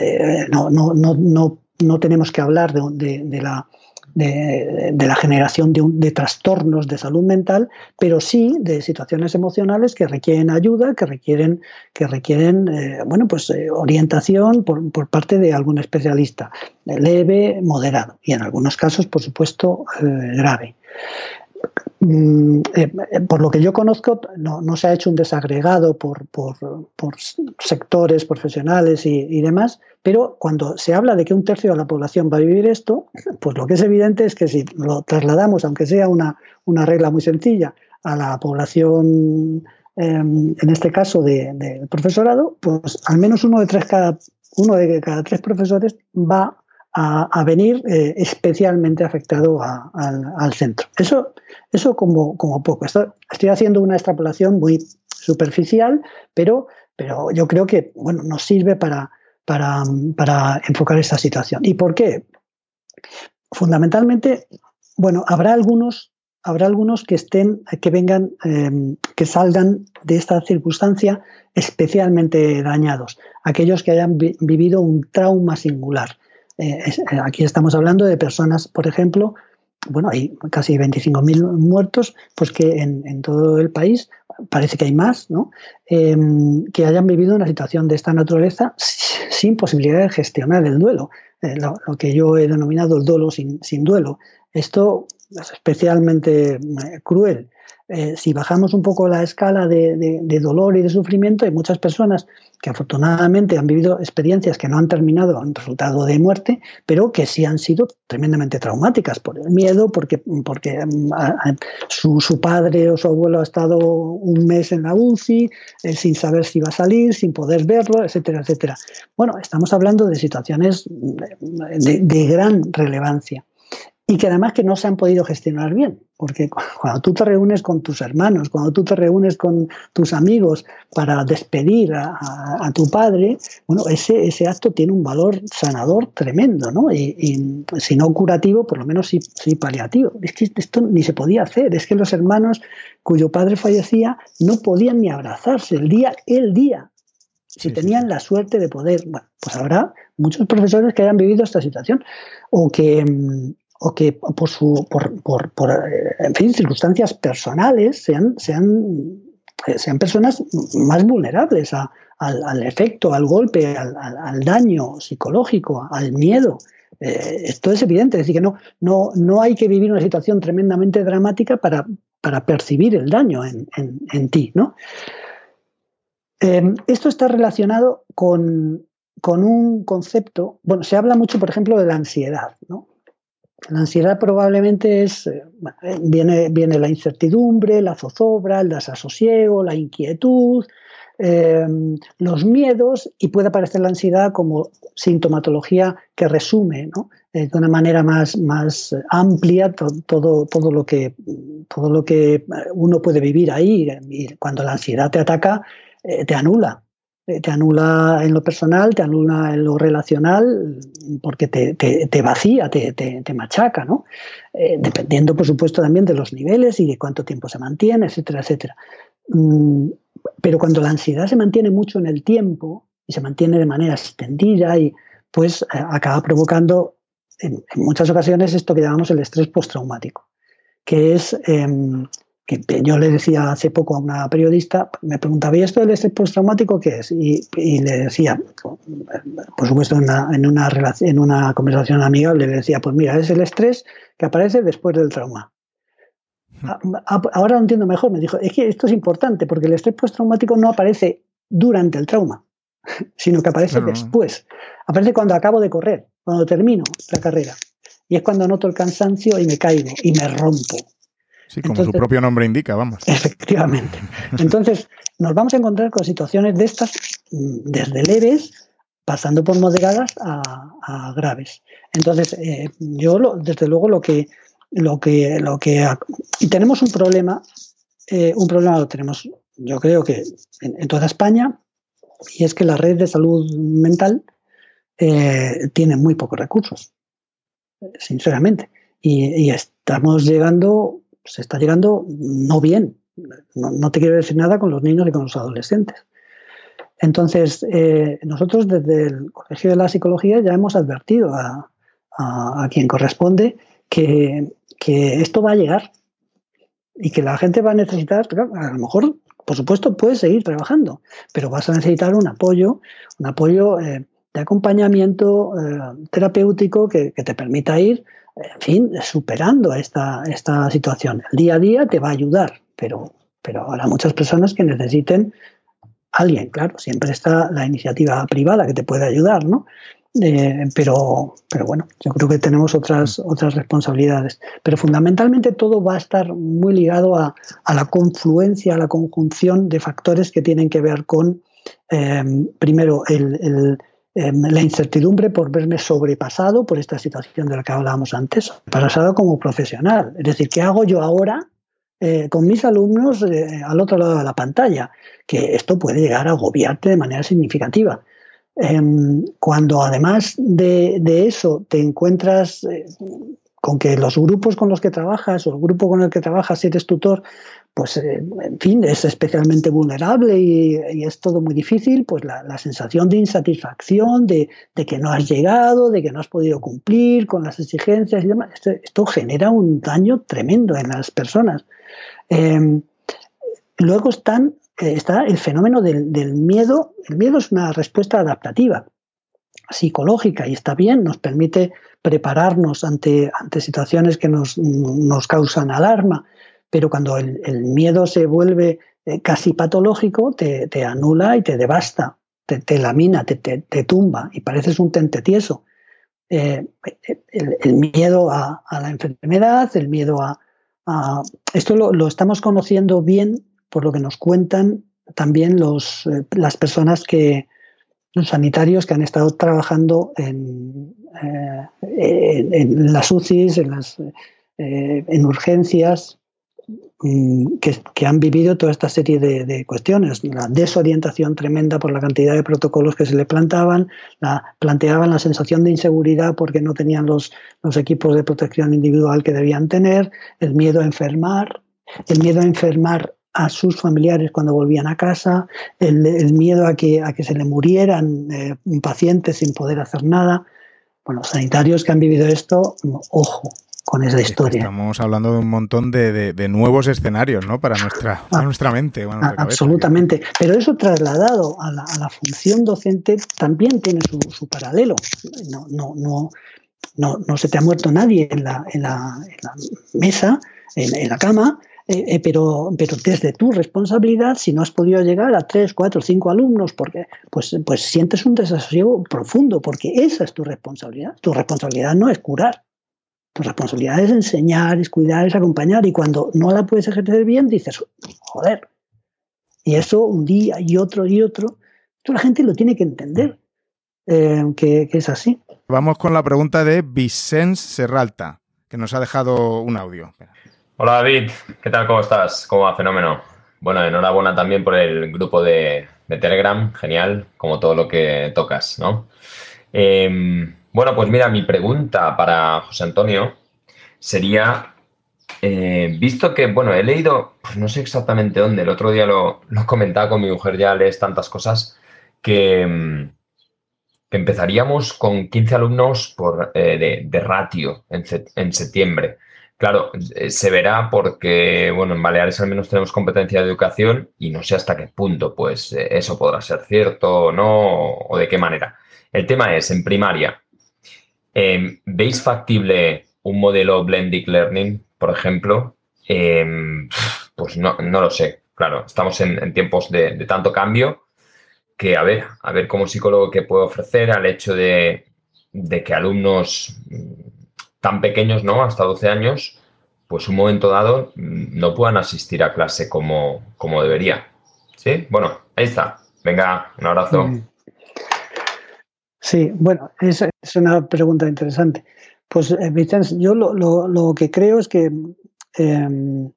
Eh, no, no, no, no, tenemos que hablar de, la, de, la generación de, trastornos de salud mental, pero sí de situaciones emocionales que requieren ayuda, que requieren, que requieren eh, bueno, pues, eh, orientación por, por, parte de algún especialista, leve, moderado y en algunos casos, por supuesto, grave. Mm, eh, por lo que yo conozco, no, se ha hecho un desagregado por, sectores profesionales y, demás, pero cuando se habla de que un tercio de la población va a vivir esto, pues lo que es evidente es que si lo trasladamos, aunque sea una, regla muy sencilla, a la población, em, en este caso del de profesorado, pues al menos uno de, tres cada, uno de cada tres profesores va a, venir eh, especialmente afectado al, centro. Eso, eso como, como poco. estoy haciendo una extrapolación muy superficial, pero, pero yo creo que bueno, nos sirve para, para, para enfocar esta situación. ¿Y por qué? Fundamentalmente, bueno, habrá algunos habrá algunos que estén, que vengan, em, que salgan de esta circunstancia especialmente dañados, aquellos que hayan vivido un trauma singular, eh, *laughs* aquí estamos hablando de personas, por ejemplo, bueno, hay casi 25.000 muertos, pues que en, todo el país parece que hay más, ¿no? Em, que hayan vivido una situación de esta naturaleza *laughs* sin posibilidad de gestionar el duelo, eh, lo, que yo he denominado el duelo sin duelo. Esto es especialmente cruel. Eh, si bajamos un poco la escala de, dolor y de sufrimiento, hay muchas personas que afortunadamente han vivido experiencias que no han terminado en resultado de muerte, pero que sí han sido tremendamente traumáticas por el miedo, porque, porque mm, su, padre o su abuelo ha estado un mes en la UCI eh, sin saber si va a salir, sin poder verlo, etcétera, etcétera. Bueno, estamos hablando de situaciones de gran relevancia y que además que no se han podido gestionar bien, porque cuando tú te reúnes con tus hermanos, cuando tú te reúnes con tus amigos para despedir a, tu padre, bueno, ese, ese acto tiene un valor sanador tremendo, ¿no? Y, si no curativo, por lo menos sí, sí, paliativo. Es que esto ni se podía hacer, es que los hermanos cuyo padre fallecía no podían ni abrazarse el día, el día, si tenían la suerte de poder. Bueno, pues habrá muchos profesores que hayan vivido esta situación o que mm, o que por, su, por, por, por eh, en fin, circunstancias personales sean, sean, eh, sean personas más vulnerables al, efecto, al golpe, al, daño psicológico, al miedo. Eh, esto es evidente, es decir, que no, no, no hay que vivir una situación tremendamente dramática para, para percibir el daño en, en, ti. ¿no? esto está relacionado con, con un concepto, bueno, se habla mucho, por ejemplo, de la ansiedad. ¿no? La ansiedad probablemente es, eh, viene, viene la incertidumbre, la zozobra, el desasosiego, la inquietud, eh, los miedos y puede aparecer la ansiedad como sintomatología que resume eh, de una manera más, más amplia todo, todo, lo que, todo lo que uno puede vivir ahí. Cuando la ansiedad te ataca, te anula. Eh, te anula en lo personal, te anula en lo relacional, porque te, vacía, te, machaca, ¿no? Eh, dependiendo, por supuesto, también de los niveles y de cuánto tiempo se mantiene, etcétera, etcétera. Mm, pero cuando la ansiedad se mantiene mucho en el tiempo y se mantiene de manera extendida, y, pues eh, acaba provocando en, muchas ocasiones esto que llamamos el estrés postraumático. que es em, que yo le decía hace poco a una periodista, me preguntaba, ¿y esto del estrés postraumático qué es? Y, le decía, por supuesto, en una, en, una en una conversación amigable, le decía, pues mira, es el estrés que aparece después del trauma. Ahora lo entiendo mejor, me dijo, es que esto es importante porque el estrés postraumático no aparece durante el trauma, *laughs* sino que aparece después. Aparece cuando acabo de correr, cuando termino la carrera. Y es cuando noto el cansancio y me caigo y me rompo. Sí, como su propio nombre indica, vamos. Efectivamente. Entonces, nos vamos a encontrar con situaciones de estas, mm, desde leves, pasando por moderadas a, graves. Entonces, eh, yo desde luego lo que, lo que, lo que, y tenemos un problema, eh, un problema lo tenemos, yo creo que en, toda España, y es que la red de salud mental eh, tiene muy pocos recursos, sinceramente. y, estamos llegando se está llegando no bien. No, te quiero decir nada con los niños y con los adolescentes. Entonces, eh, nosotros desde el Colegio de la Psicología ya hemos advertido a, quien corresponde que, esto va a llegar y que la gente va a necesitar, a lo mejor, por supuesto, puedes seguir trabajando, pero vas a necesitar un apoyo, un apoyo eh, de acompañamiento eh, terapéutico que, te permita ir en fin, superando esta, esta situación. El día a día te va a ayudar, pero, pero habrá muchas personas que necesiten alguien, claro, siempre está la iniciativa privada que te puede ayudar, ¿no? Eh, pero, pero bueno, yo creo que tenemos otras, otras responsabilidades. Pero fundamentalmente todo va a estar muy ligado a, la confluencia, a la conjunción de factores que tienen que ver con, eh, primero, el Em, la incertidumbre por verme sobrepasado por esta situación de la que hablábamos antes, pasado como profesional. Es decir, ¿qué hago yo ahora eh, con mis alumnos eh, al otro lado de la pantalla? Que esto puede llegar a agobiarte de manera significativa. Em, cuando además de, de, eso te encuentras eh, con que los grupos con los que trabajas o el grupo con el que trabajas, si eres tutor, pues eh, en fin, es especialmente vulnerable y, es todo muy difícil, pues la, sensación de insatisfacción, de, que no has llegado, de que no has podido cumplir con las exigencias y demás, esto, genera un daño tremendo en las personas. Em, luego están, eh, está el fenómeno del, del miedo. El miedo es una respuesta adaptativa psicológica y está bien, nos permite prepararnos ante, ante situaciones que nos, nos causan alarma, pero cuando el, miedo se vuelve eh, casi patológico, te, anula y te devasta, te, lamina, te, tumba y pareces un tente tieso. Eh, el, miedo a, la enfermedad, el miedo a... esto lo, estamos conociendo bien por lo que nos cuentan también los, eh, las personas que, los sanitarios que han estado trabajando en, eh, en, las UCIs, en, las, eh, en urgencias, mm, que, han vivido toda esta serie de, cuestiones. La desorientación tremenda por la cantidad de protocolos que se le plantaban, la, planteaban la sensación de inseguridad porque no tenían los, los equipos de protección individual que debían tener, el miedo a enfermar, el miedo a enfermar a sus familiares cuando volvían a casa, el, miedo a que, a que se le murieran eh, pacientes sin poder hacer nada. Bueno, sanitarios que han vivido esto, ojo con esa historia. Estamos hablando de un montón de, nuevos escenarios, ¿no? Para nuestra, ah, nuestra mente. absolutamente. Pero eso trasladado a la, función docente también tiene su, paralelo. No, no, no, no, no se te ha muerto nadie en la, en la, mesa, en la cama, eh, eh, pero, pero desde tu responsabilidad, si no has podido llegar a tres, cuatro, cinco alumnos, porque, pues, pues sientes un desasosiego profundo, porque esa es tu responsabilidad. Tu responsabilidad no es curar. Tu responsabilidad es enseñar, es cuidar, es acompañar. Y cuando no la puedes ejercer bien, dices, joder. Y eso un día y otro y otro, esto la gente lo tiene que entender, eh, que, es así. Vamos con la pregunta de Vicens Serralta, que nos ha dejado un audio. Hola David, ¿qué tal? ¿Cómo estás? ¿Cómo va? Fenómeno. Bueno, enhorabuena también por el grupo de, Telegram, genial, como todo lo que tocas, ¿no? Em, bueno, pues mira, mi pregunta para José Antonio sería, eh, visto que, bueno, he leído, pues no sé exactamente dónde, el otro día lo, lo comentaba con mi mujer, ya lees tantas cosas, que, em, empezaríamos con 15 alumnos por, eh, de, ratio en, en septiembre. Claro, eh, se verá porque, bueno, en Baleares al menos tenemos competencia de educación y no sé hasta qué punto, pues eh, eso podrá ser cierto o no, o de qué manera. El tema es, en primaria, em, ¿veis factible un modelo blended learning, por ejemplo? Em, pues no, no, lo sé. Claro, estamos en, tiempos de, tanto cambio que, a ver, a ver como psicólogo qué puedo ofrecer al hecho de, de que alumnos tan pequeños, ¿no? Hasta 12 años, pues un momento dado mm, no puedan asistir a clase como, como debería. ¿Sí? Bueno, ahí está. Venga, un abrazo. Sí, bueno, es, es una pregunta interesante. Pues, eh, yo lo, lo, que creo es que, em,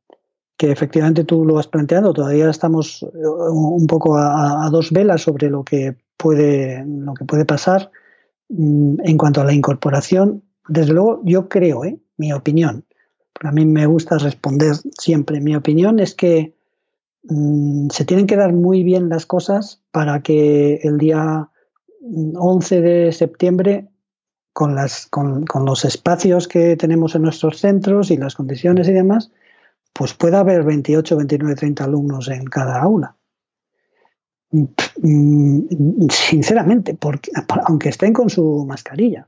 que efectivamente tú lo has planteado, todavía estamos eh, un poco a, dos velas sobre lo que puede, lo que puede pasar mm, en cuanto a la incorporación desde luego, yo creo, ¿eh? mi opinión, a mí me gusta responder siempre, mi opinión es que mm, se tienen que dar muy bien las cosas para que el día 11 de septiembre, con, con, los espacios que tenemos en nuestros centros y las condiciones y demás, pues pueda haber 28, 29, 30 alumnos en cada aula. Mm, sinceramente, porque, aunque estén con su mascarilla.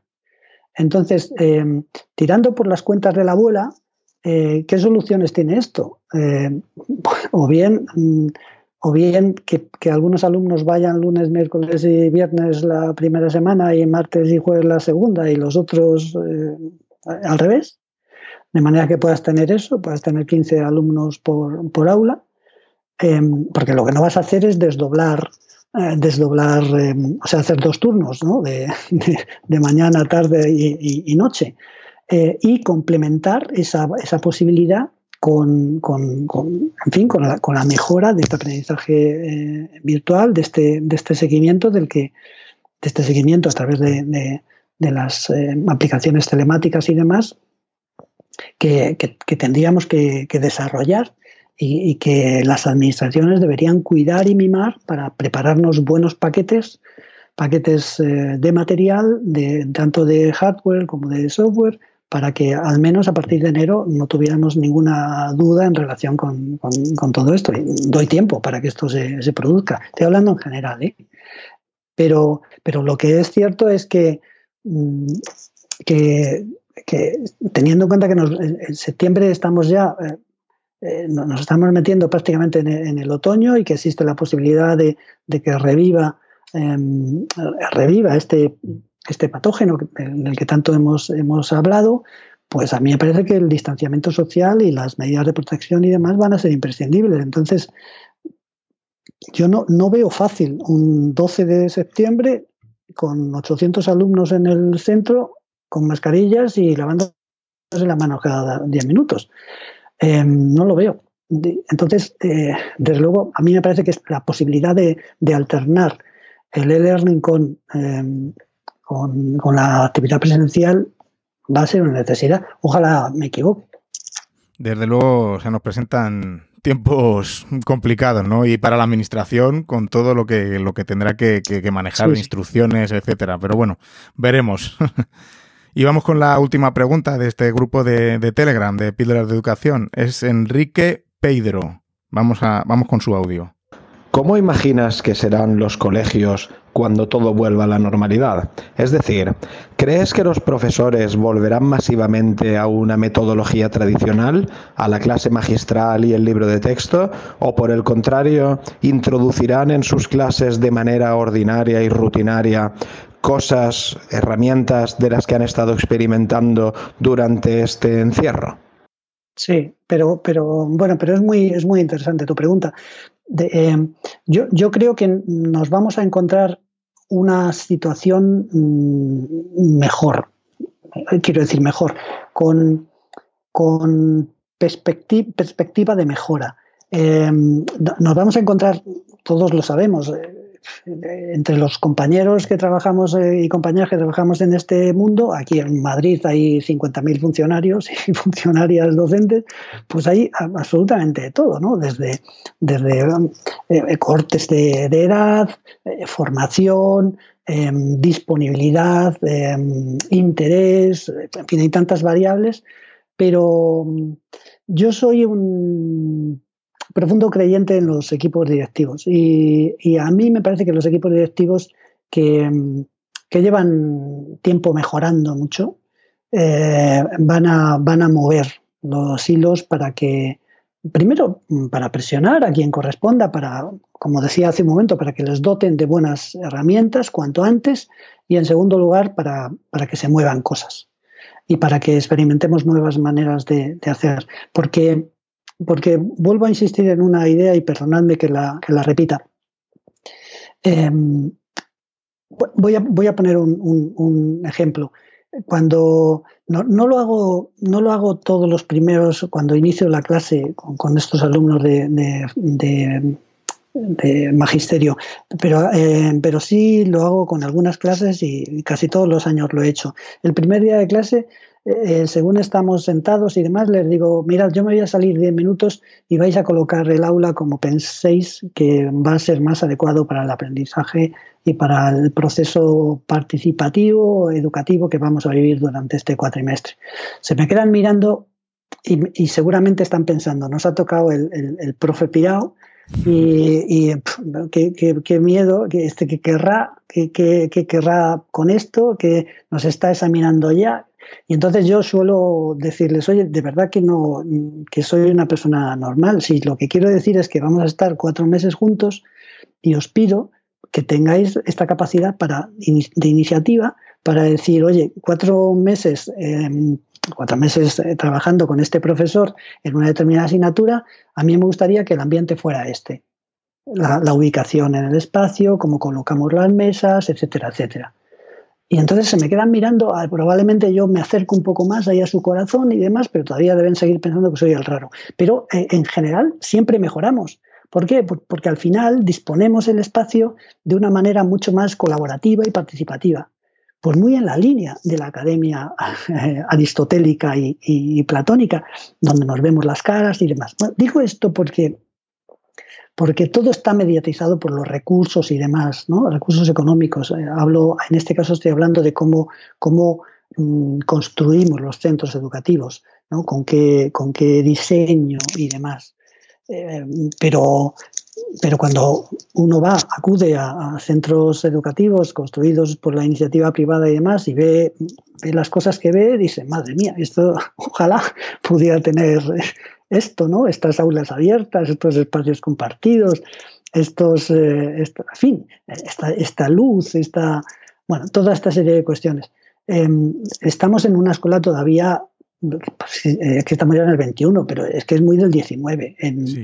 Entonces, eh, tirando por las cuentas de la abuela, eh, ¿qué soluciones tiene esto? Eh, o bien, mm, o bien que, algunos alumnos vayan lunes, miércoles y viernes la primera semana y martes y jueves la segunda y los otros al revés, de manera que puedas tener eso, puedas tener 15 alumnos por, aula, porque lo que no vas a hacer es desdoblar desdoblar, eh, o sea, hacer dos turnos, ¿no? de, mañana, tarde y, noche, eh, y complementar esa, esa posibilidad con, con, en fin, con, la, con la mejora de este aprendizaje virtual, de este, de este seguimiento del que, de este seguimiento a través de, de las aplicaciones telemáticas y demás, que, que, tendríamos que desarrollar y, que las administraciones deberían cuidar y mimar para prepararnos buenos paquetes, paquetes eh, de material, de, tanto de hardware como de software, para que al menos a partir de enero no tuviéramos ninguna duda en relación con, con, todo esto. doy tiempo para que esto se, produzca. Estoy hablando en general, ¿eh? Pero, pero lo que es cierto es que, mm, que, que teniendo en cuenta que en septiembre estamos ya eh, nos estamos metiendo prácticamente en el, otoño y que existe la posibilidad de, que reviva, em, reviva este, este patógeno en el que tanto hemos, hemos hablado, pues a mí me parece que el distanciamiento social y las medidas de protección y demás van a ser imprescindibles. Entonces, yo no, no veo fácil un 12 de septiembre con 800 alumnos en el centro con mascarillas y lavándose la mano cada 10 minutos. Em, no lo veo. Entonces, eh, desde luego, a mí me parece que la posibilidad de, alternar el e-learning em, con, con, la actividad presencial va a ser una necesidad. Ojalá me equivoque. Desde luego se nos presentan tiempos complicados, ¿no? Y para la administración, con todo lo que, lo que tendrá que, manejar, instrucciones, etcétera. Pero bueno, veremos. *laughs* Y vamos con la última pregunta de este grupo de, Telegram de Píldoras de Educación. Es Enrique Pedro. Vamos, a, vamos con su audio. ¿Cómo imaginas que serán los colegios cuando todo vuelva a la normalidad? Es decir, ¿crees que los profesores volverán masivamente a una metodología tradicional, a la clase magistral y el libro de texto? ¿O por el contrario, introducirán en sus clases de manera ordinaria y rutinaria cosas, herramientas de las que han estado experimentando durante este encierro? Sí, pero, pero bueno, pero es muy, es muy interesante tu pregunta. Eh, yo, yo creo que nos vamos a encontrar una situación mm, mejor, quiero decir mejor, con, con perspectiva, de mejora. Eh, nos vamos a encontrar, todos lo sabemos, eh, entre los compañeros que trabajamos eh, y compañeras que trabajamos en este mundo, aquí en Madrid hay 50.000 funcionarios *laughs* y funcionarias docentes, pues hay absolutamente de todo, ¿no? Desde, desde eh, cortes de, edad, eh, formación, em, disponibilidad, em, interés, en fin, hay tantas variables pero yo soy un profundo creyente en los equipos directivos y, a mí me parece que los equipos directivos que, mm, llevan tiempo mejorando mucho eh, van, a, van a mover los hilos para que, primero, para presionar a quien corresponda, para, como decía hace un momento, para que les doten de buenas herramientas cuanto antes y, en segundo lugar, para, para que se muevan cosas y para que experimentemos nuevas maneras de, hacer. Porque, porque vuelvo a insistir en una idea y perdonadme que la, repita. Em, voy, a, poner un, ejemplo. Cuando no, lo hago, no lo hago todos los primeros, cuando inicio la clase con, estos alumnos de magisterio, pero, eh, pero sí lo hago con algunas clases y casi todos los años lo he hecho. El primer día de clase, eh, según estamos sentados y demás, les digo, mirad, yo me voy a salir 10 minutos y vais a colocar el aula como penséis que va a ser más adecuado para el aprendizaje y para el proceso participativo, educativo que vamos a vivir durante este cuatrimestre. Se me quedan mirando y, seguramente están pensando, nos ha tocado el, el, el profe pirao y, qué, miedo, que, este, que querrá, que, querrá con esto, que nos está examinando ya. Y entonces yo suelo decirles, oye, de verdad que no, que soy una persona normal. Si lo que quiero decir es que vamos a estar cuatro meses juntos y os pido que tengáis esta capacidad para, de iniciativa para decir, oye, cuatro meses em, cuatro meses eh, trabajando con este profesor en una determinada asignatura, a mí me gustaría que el ambiente fuera este. La, ubicación en el espacio, cómo colocamos las mesas, etcétera, etcétera. Y entonces se me quedan mirando, ah, probablemente yo me acerco un poco más ahí a su corazón y demás, pero todavía deben seguir pensando que soy el raro. Pero eh, en general siempre mejoramos. ¿Por qué? Porque al final disponemos el espacio de una manera mucho más colaborativa y participativa pues muy en la línea de la academia *laughs* aristotélica y, platónica, donde nos vemos las caras y demás. digo esto porque, porque todo está mediatizado por los recursos y demás, ¿no? recursos económicos. Eh, hablo, en este caso estoy hablando de cómo, cómo mm, construimos los centros educativos, ¿no? con, qué, con qué diseño y demás. Eh, pero pero cuando uno va, acude a, centros educativos construidos por la iniciativa privada y demás y ve, las cosas que ve, dice, madre mía, esto *laughs* ojalá pudiera tener esto, ¿no? Estas aulas abiertas, estos espacios compartidos, estos, eh, en fin, esta, esta, luz, esta, bueno, toda esta serie de cuestiones. Em, estamos en una escuela todavía pues es que estamos ya en el 21, pero es que es muy del 19,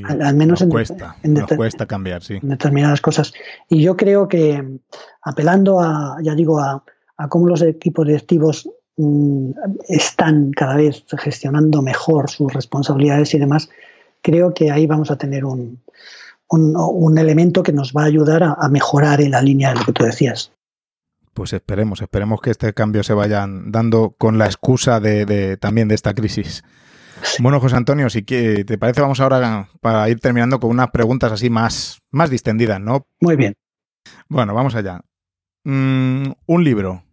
al, menos en, cuesta, cuesta cambiar, sí. determinadas cosas. Y yo creo que apelando a, ya digo, a, cómo los equipos directivos mm, están cada vez gestionando mejor sus responsabilidades y demás, creo que ahí vamos a tener un, un, elemento que nos va a ayudar a mejorar en la línea de lo que tú decías. Pues esperemos, esperemos que este cambio se vayan dando con la excusa de, también de esta crisis. Bueno, José Antonio, si te parece, vamos ahora para ir terminando con unas preguntas así más, más distendidas, ¿no? Muy bien. Bueno, vamos allá. Mm, un libro.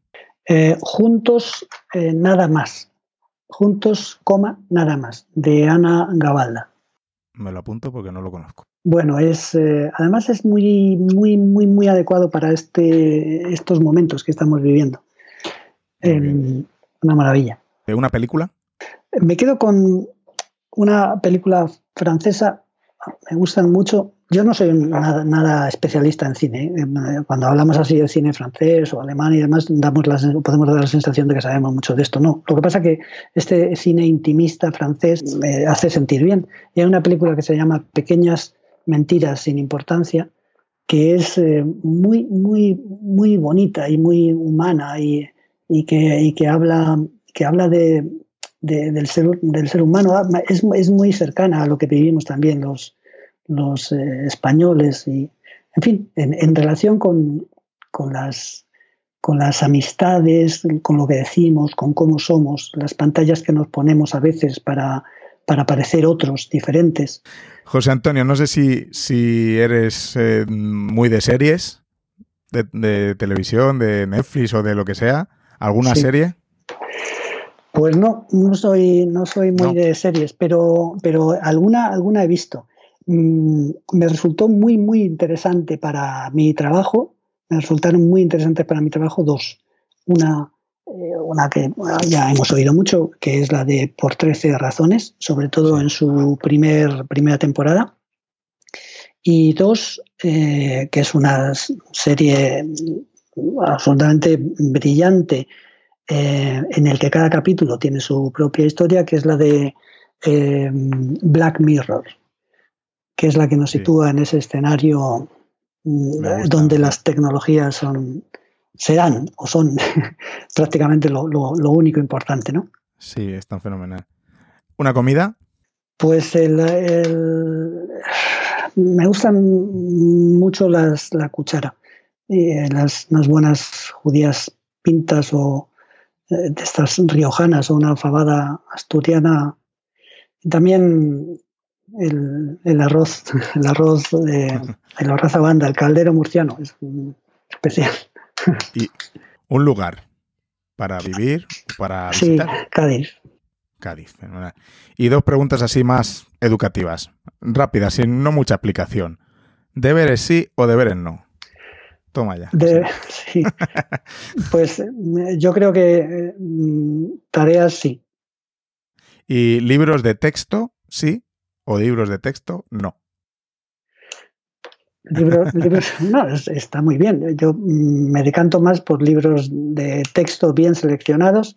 Eh, juntos, eh, nada más. Juntos, coma, nada más. De Ana Gavalda. Me lo apunto porque no lo conozco. Bueno, es eh, además es muy, muy, muy, muy adecuado para este, estos momentos que estamos viviendo. Em, una maravilla. ¿Una película? Me quedo con una película francesa. Me gustan mucho. Yo no soy nada, especialista en cine. ¿eh? Cuando hablamos así de cine francés o alemán y demás, damos podemos dar la sensación de que sabemos mucho de esto. No. Lo que pasa es que este cine intimista francés me hace sentir bien. Y hay una película que se llama Pequeñas Mentiras sin importancia, que es eh, muy, muy, muy bonita y muy humana y, que, que, habla, que habla de, del, ser, del ser humano. Ah, es, es, muy cercana a lo que vivimos también los, los eh, españoles. Y, en fin, en, relación con, con, las, con las amistades, con lo que decimos, con cómo somos, las pantallas que nos ponemos a veces para, para parecer otros, diferentes. José Antonio, no sé si, si eres eh, muy de series, de, televisión, de Netflix o de lo que sea. ¿Alguna serie? Pues no, no soy, no soy muy de series, pero, pero alguna, alguna he visto. Mm, me resultó muy, muy interesante para mi trabajo. Me resultaron muy interesantes para mi trabajo dos. Una, una que ya hemos oído mucho, que es la de Por 13 razones, sobre todo en su primer, primera temporada. Y dos, eh, que es una serie absolutamente brillante, eh, en el que cada capítulo tiene su propia historia, que es la de Black Mirror, que es la que nos sitúa en ese escenario mm, donde las tecnologías son serán o son *laughs* prácticamente lo, único importante, ¿no? Sí, es tan fenomenal. ¿Una comida? Pues el, me gustan mucho las, la cuchara. Eh, las, buenas judías pintas o eh, de estas riojanas o una fabada asturiana. También el, el, arroz, *laughs* el arroz de *laughs* el arroz banda, el caldero murciano, es especial. *laughs* Y un lugar para vivir, para visitar. Sí, Cádiz. Cádiz, Y dos preguntas así más educativas, rápidas, sin no mucha explicación. ¿Deberes sí o deberes no? Toma ya. *laughs* sí. pues yo creo que mm, tareas sí. ¿Y libros de texto sí o libros de texto no? *laughs* Libros, no, está muy bien. Yo me decanto más por libros de texto bien seleccionados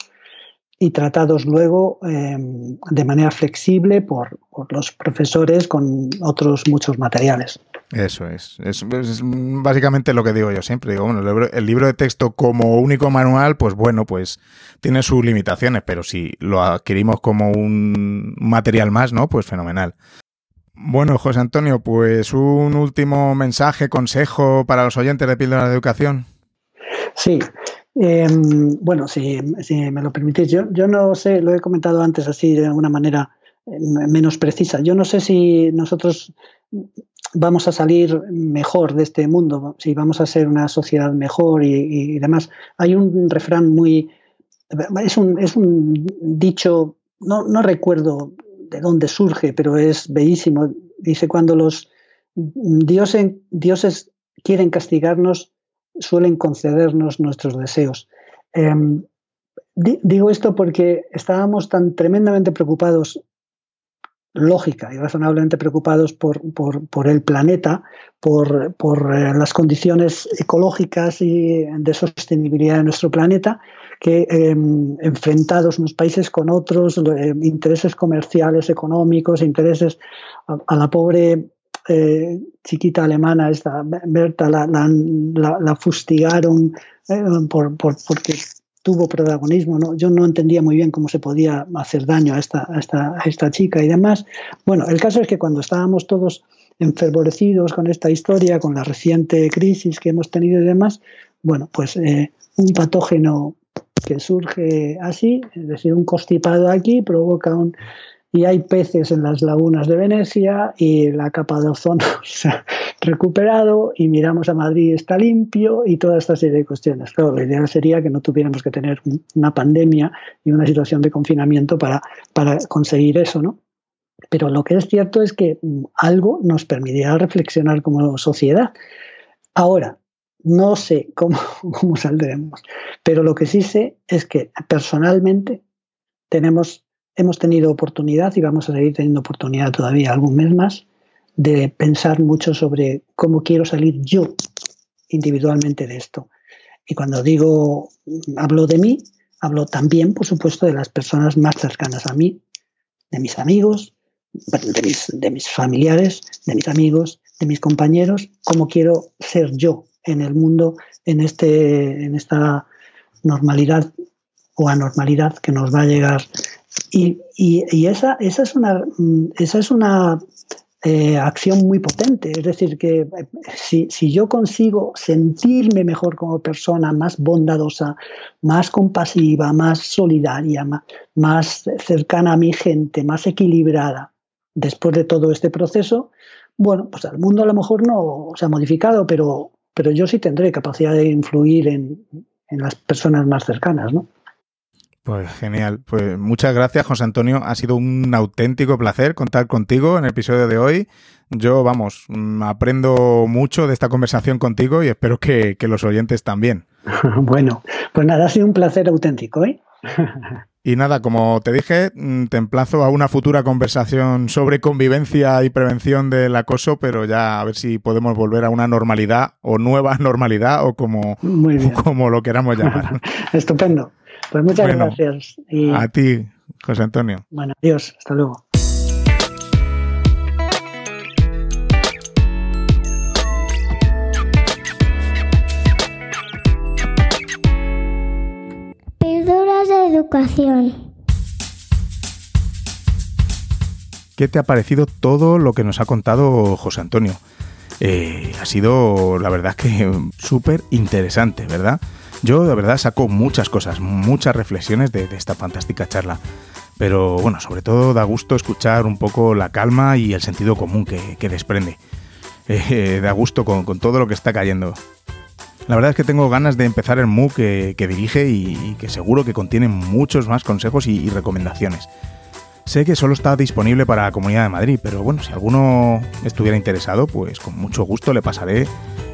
y tratados luego em, de manera flexible por, los profesores con otros muchos materiales. Eso es. es. básicamente lo que digo yo siempre. Digo, bueno, el libro, el libro, de texto como único manual, pues bueno, pues tiene sus limitaciones, pero si lo adquirimos como un material más, ¿no? Pues fenomenal. Bueno, José Antonio, pues un último mensaje, consejo para los oyentes de Píldora de Educación. Sí, em, bueno, si, me lo permitís, yo, no sé, lo he comentado antes así de una manera eh, menos precisa. Yo no sé si nosotros vamos a salir mejor de este mundo, si vamos a ser una sociedad mejor y, demás. Hay un refrán muy... Es un, es un dicho, no recuerdo de dónde surge, pero es bellísimo. Dice, cuando los dioses, dioses quieren castigarnos, suelen concedernos nuestros deseos. Em, digo esto porque estábamos tan tremendamente preocupados, lógica y razonablemente preocupados por, por, el planeta, por, por eh, las condiciones ecológicas y de sostenibilidad de nuestro planeta, que em, enfrentados unos países con otros, eh, intereses comerciales, económicos, intereses a, la pobre eh, chiquita alemana, esta Berta, la, la, fustigaron eh, por, porque tuvo protagonismo. ¿no? Yo no entendía muy bien cómo se podía hacer daño a esta, a esta, a esta chica y demás. Bueno, el caso es que cuando estábamos todos enfervorecidos con esta historia, con la reciente crisis que hemos tenido y demás, bueno, pues un patógeno que surge así, es decir, un constipado aquí provoca un... Y hay peces en las lagunas de Venecia y la capa de ozono *laughs* se ha recuperado y miramos a Madrid está limpio y toda esta serie de cuestiones. Claro, la idea sería que no tuviéramos que tener una pandemia y una situación de confinamiento para, para conseguir eso, ¿no? Pero lo que es cierto es que algo nos permitirá reflexionar como sociedad. Ahora, no sé cómo, *laughs* cómo saldremos, pero lo que sí sé es que personalmente tenemos, hemos tenido oportunidad y vamos a seguir teniendo oportunidad todavía algún mes más de pensar mucho sobre cómo quiero salir yo individualmente de esto. Y cuando digo, hablo de mí, hablo también, por supuesto, de las personas más cercanas a mí, de mis amigos, de mis, de mis familiares, de mis amigos, de mis compañeros, cómo quiero ser yo en el mundo en, este, en esta normalidad o anormalidad que nos va a llegar. Y, esa, esa, es una, esa es una eh, acción muy potente. Es decir, que eh, si, si, yo consigo sentirme mejor como persona, más bondadosa, más compasiva, más solidaria, más cercana a mi gente, más equilibrada, después de todo este proceso, bueno, pues el mundo a lo mejor no se ha modificado, pero pero yo sí tendré capacidad de influir en, las personas más cercanas, ¿no? Pues genial. Pues muchas gracias, José Antonio. Ha sido un auténtico placer contar contigo en el episodio de hoy. Yo, vamos, mm, aprendo mucho de esta conversación contigo y espero que, que los oyentes también. *laughs* bueno, pues nada, ha sido un placer auténtico, ¿eh? *laughs* Y nada, como te dije, mm, te emplazo a una futura conversación sobre convivencia y prevención del acoso, pero ya a ver si podemos volver a una normalidad o nueva *laughs* normalidad o como, como lo queramos llamar. *laughs* Estupendo. Pues muchas gracias. A ti, José Antonio. Bueno, adiós. Hasta luego. ¿Qué te ha parecido todo lo que nos ha contado José Antonio? Eh, ha sido, la verdad, que súper interesante, ¿verdad? Yo, de verdad, saco muchas cosas, muchas reflexiones de, esta fantástica charla. Pero bueno, sobre todo da gusto escuchar un poco la calma y el sentido común que, desprende. Eh, da gusto con todo lo que está cayendo. La verdad es que tengo ganas de empezar el MOOC que, dirige y, que seguro que contiene muchos más consejos y, recomendaciones. Sé que solo está disponible para la Comunidad de Madrid, pero bueno, si alguno estuviera interesado, pues con mucho gusto le pasaré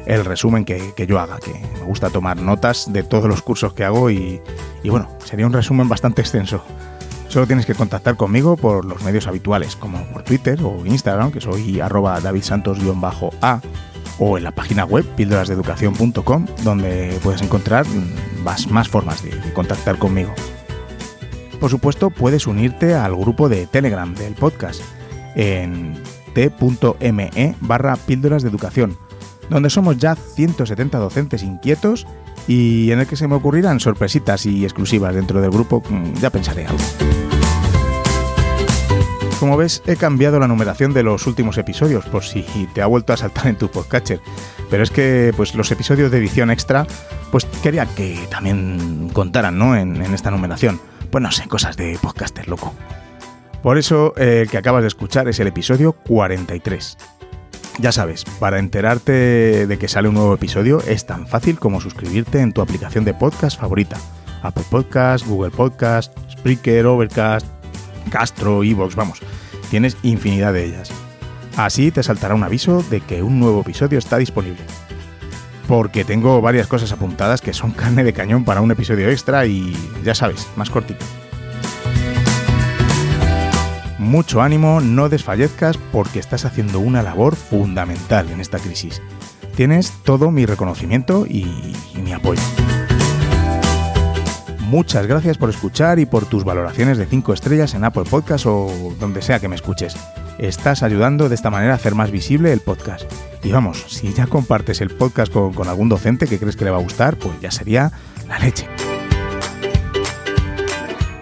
el resumen que, yo haga, que me gusta tomar notas de todos los cursos que hago y, bueno, sería un resumen bastante extenso. Solo tienes que contactar conmigo por los medios habituales, como por Twitter o Instagram, que soy arroba davidsantos-a o en la página web píldorasdeeducación.com donde puedes encontrar más, más formas de, contactar conmigo. Por supuesto, puedes unirte al grupo de Telegram del podcast en t.me barra píldoras de educación, donde somos ya 170 docentes inquietos y en el que se me ocurrirán sorpresitas y exclusivas dentro del grupo, mm, ya pensaré algo. Como ves, he cambiado la numeración de los últimos episodios por si te ha vuelto a saltar en tu podcatcher. Pero es que pues, los episodios de edición extra, pues quería que también contaran ¿no? en, esta numeración. Pues no sé, cosas de podcaster loco. Por eso el que acabas de escuchar es el episodio 43. Ya sabes, para enterarte de que sale un nuevo episodio es tan fácil como suscribirte en tu aplicación de podcast favorita. Apple Podcast, Google Podcast, Spreaker, Overcast, Castro, Evox, vamos, tienes infinidad de ellas. Así te saltará un aviso de que un nuevo episodio está disponible. Porque tengo varias cosas apuntadas que son carne de cañón para un episodio extra y ya sabes, más cortito. Mucho ánimo, no desfallezcas porque estás haciendo una labor fundamental en esta crisis. Tienes todo mi reconocimiento y, mi apoyo. Muchas gracias por escuchar y por tus valoraciones de 5 estrellas en Apple Podcast o donde sea que me escuches. Estás ayudando de esta manera a hacer más visible el podcast. Y vamos, si ya compartes el podcast con, algún docente que crees que le va a gustar, pues ya sería la leche.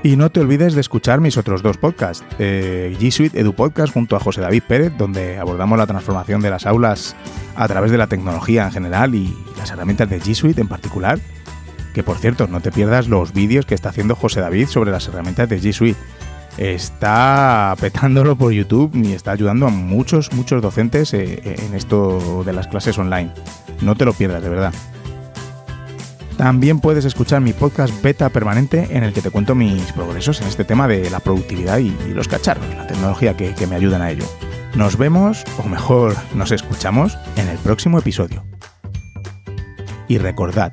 Y no te olvides de escuchar mis otros dos podcasts, eh, G Suite Edu Podcast junto a José David Pérez, donde abordamos la transformación de las aulas a través de la tecnología en general y las herramientas de G Suite en particular que por cierto, no te pierdas los vídeos que está haciendo José David sobre las herramientas de G Suite. Está petándolo por YouTube y está ayudando a muchos, muchos docentes eh, en esto de las clases online. No te lo pierdas, de verdad. También puedes escuchar mi podcast beta permanente en el que te cuento mis progresos en este tema de la productividad y, los cacharros, la tecnología que, que me ayudan a ello. Nos vemos, o mejor, nos escuchamos en el próximo episodio. Y recordad,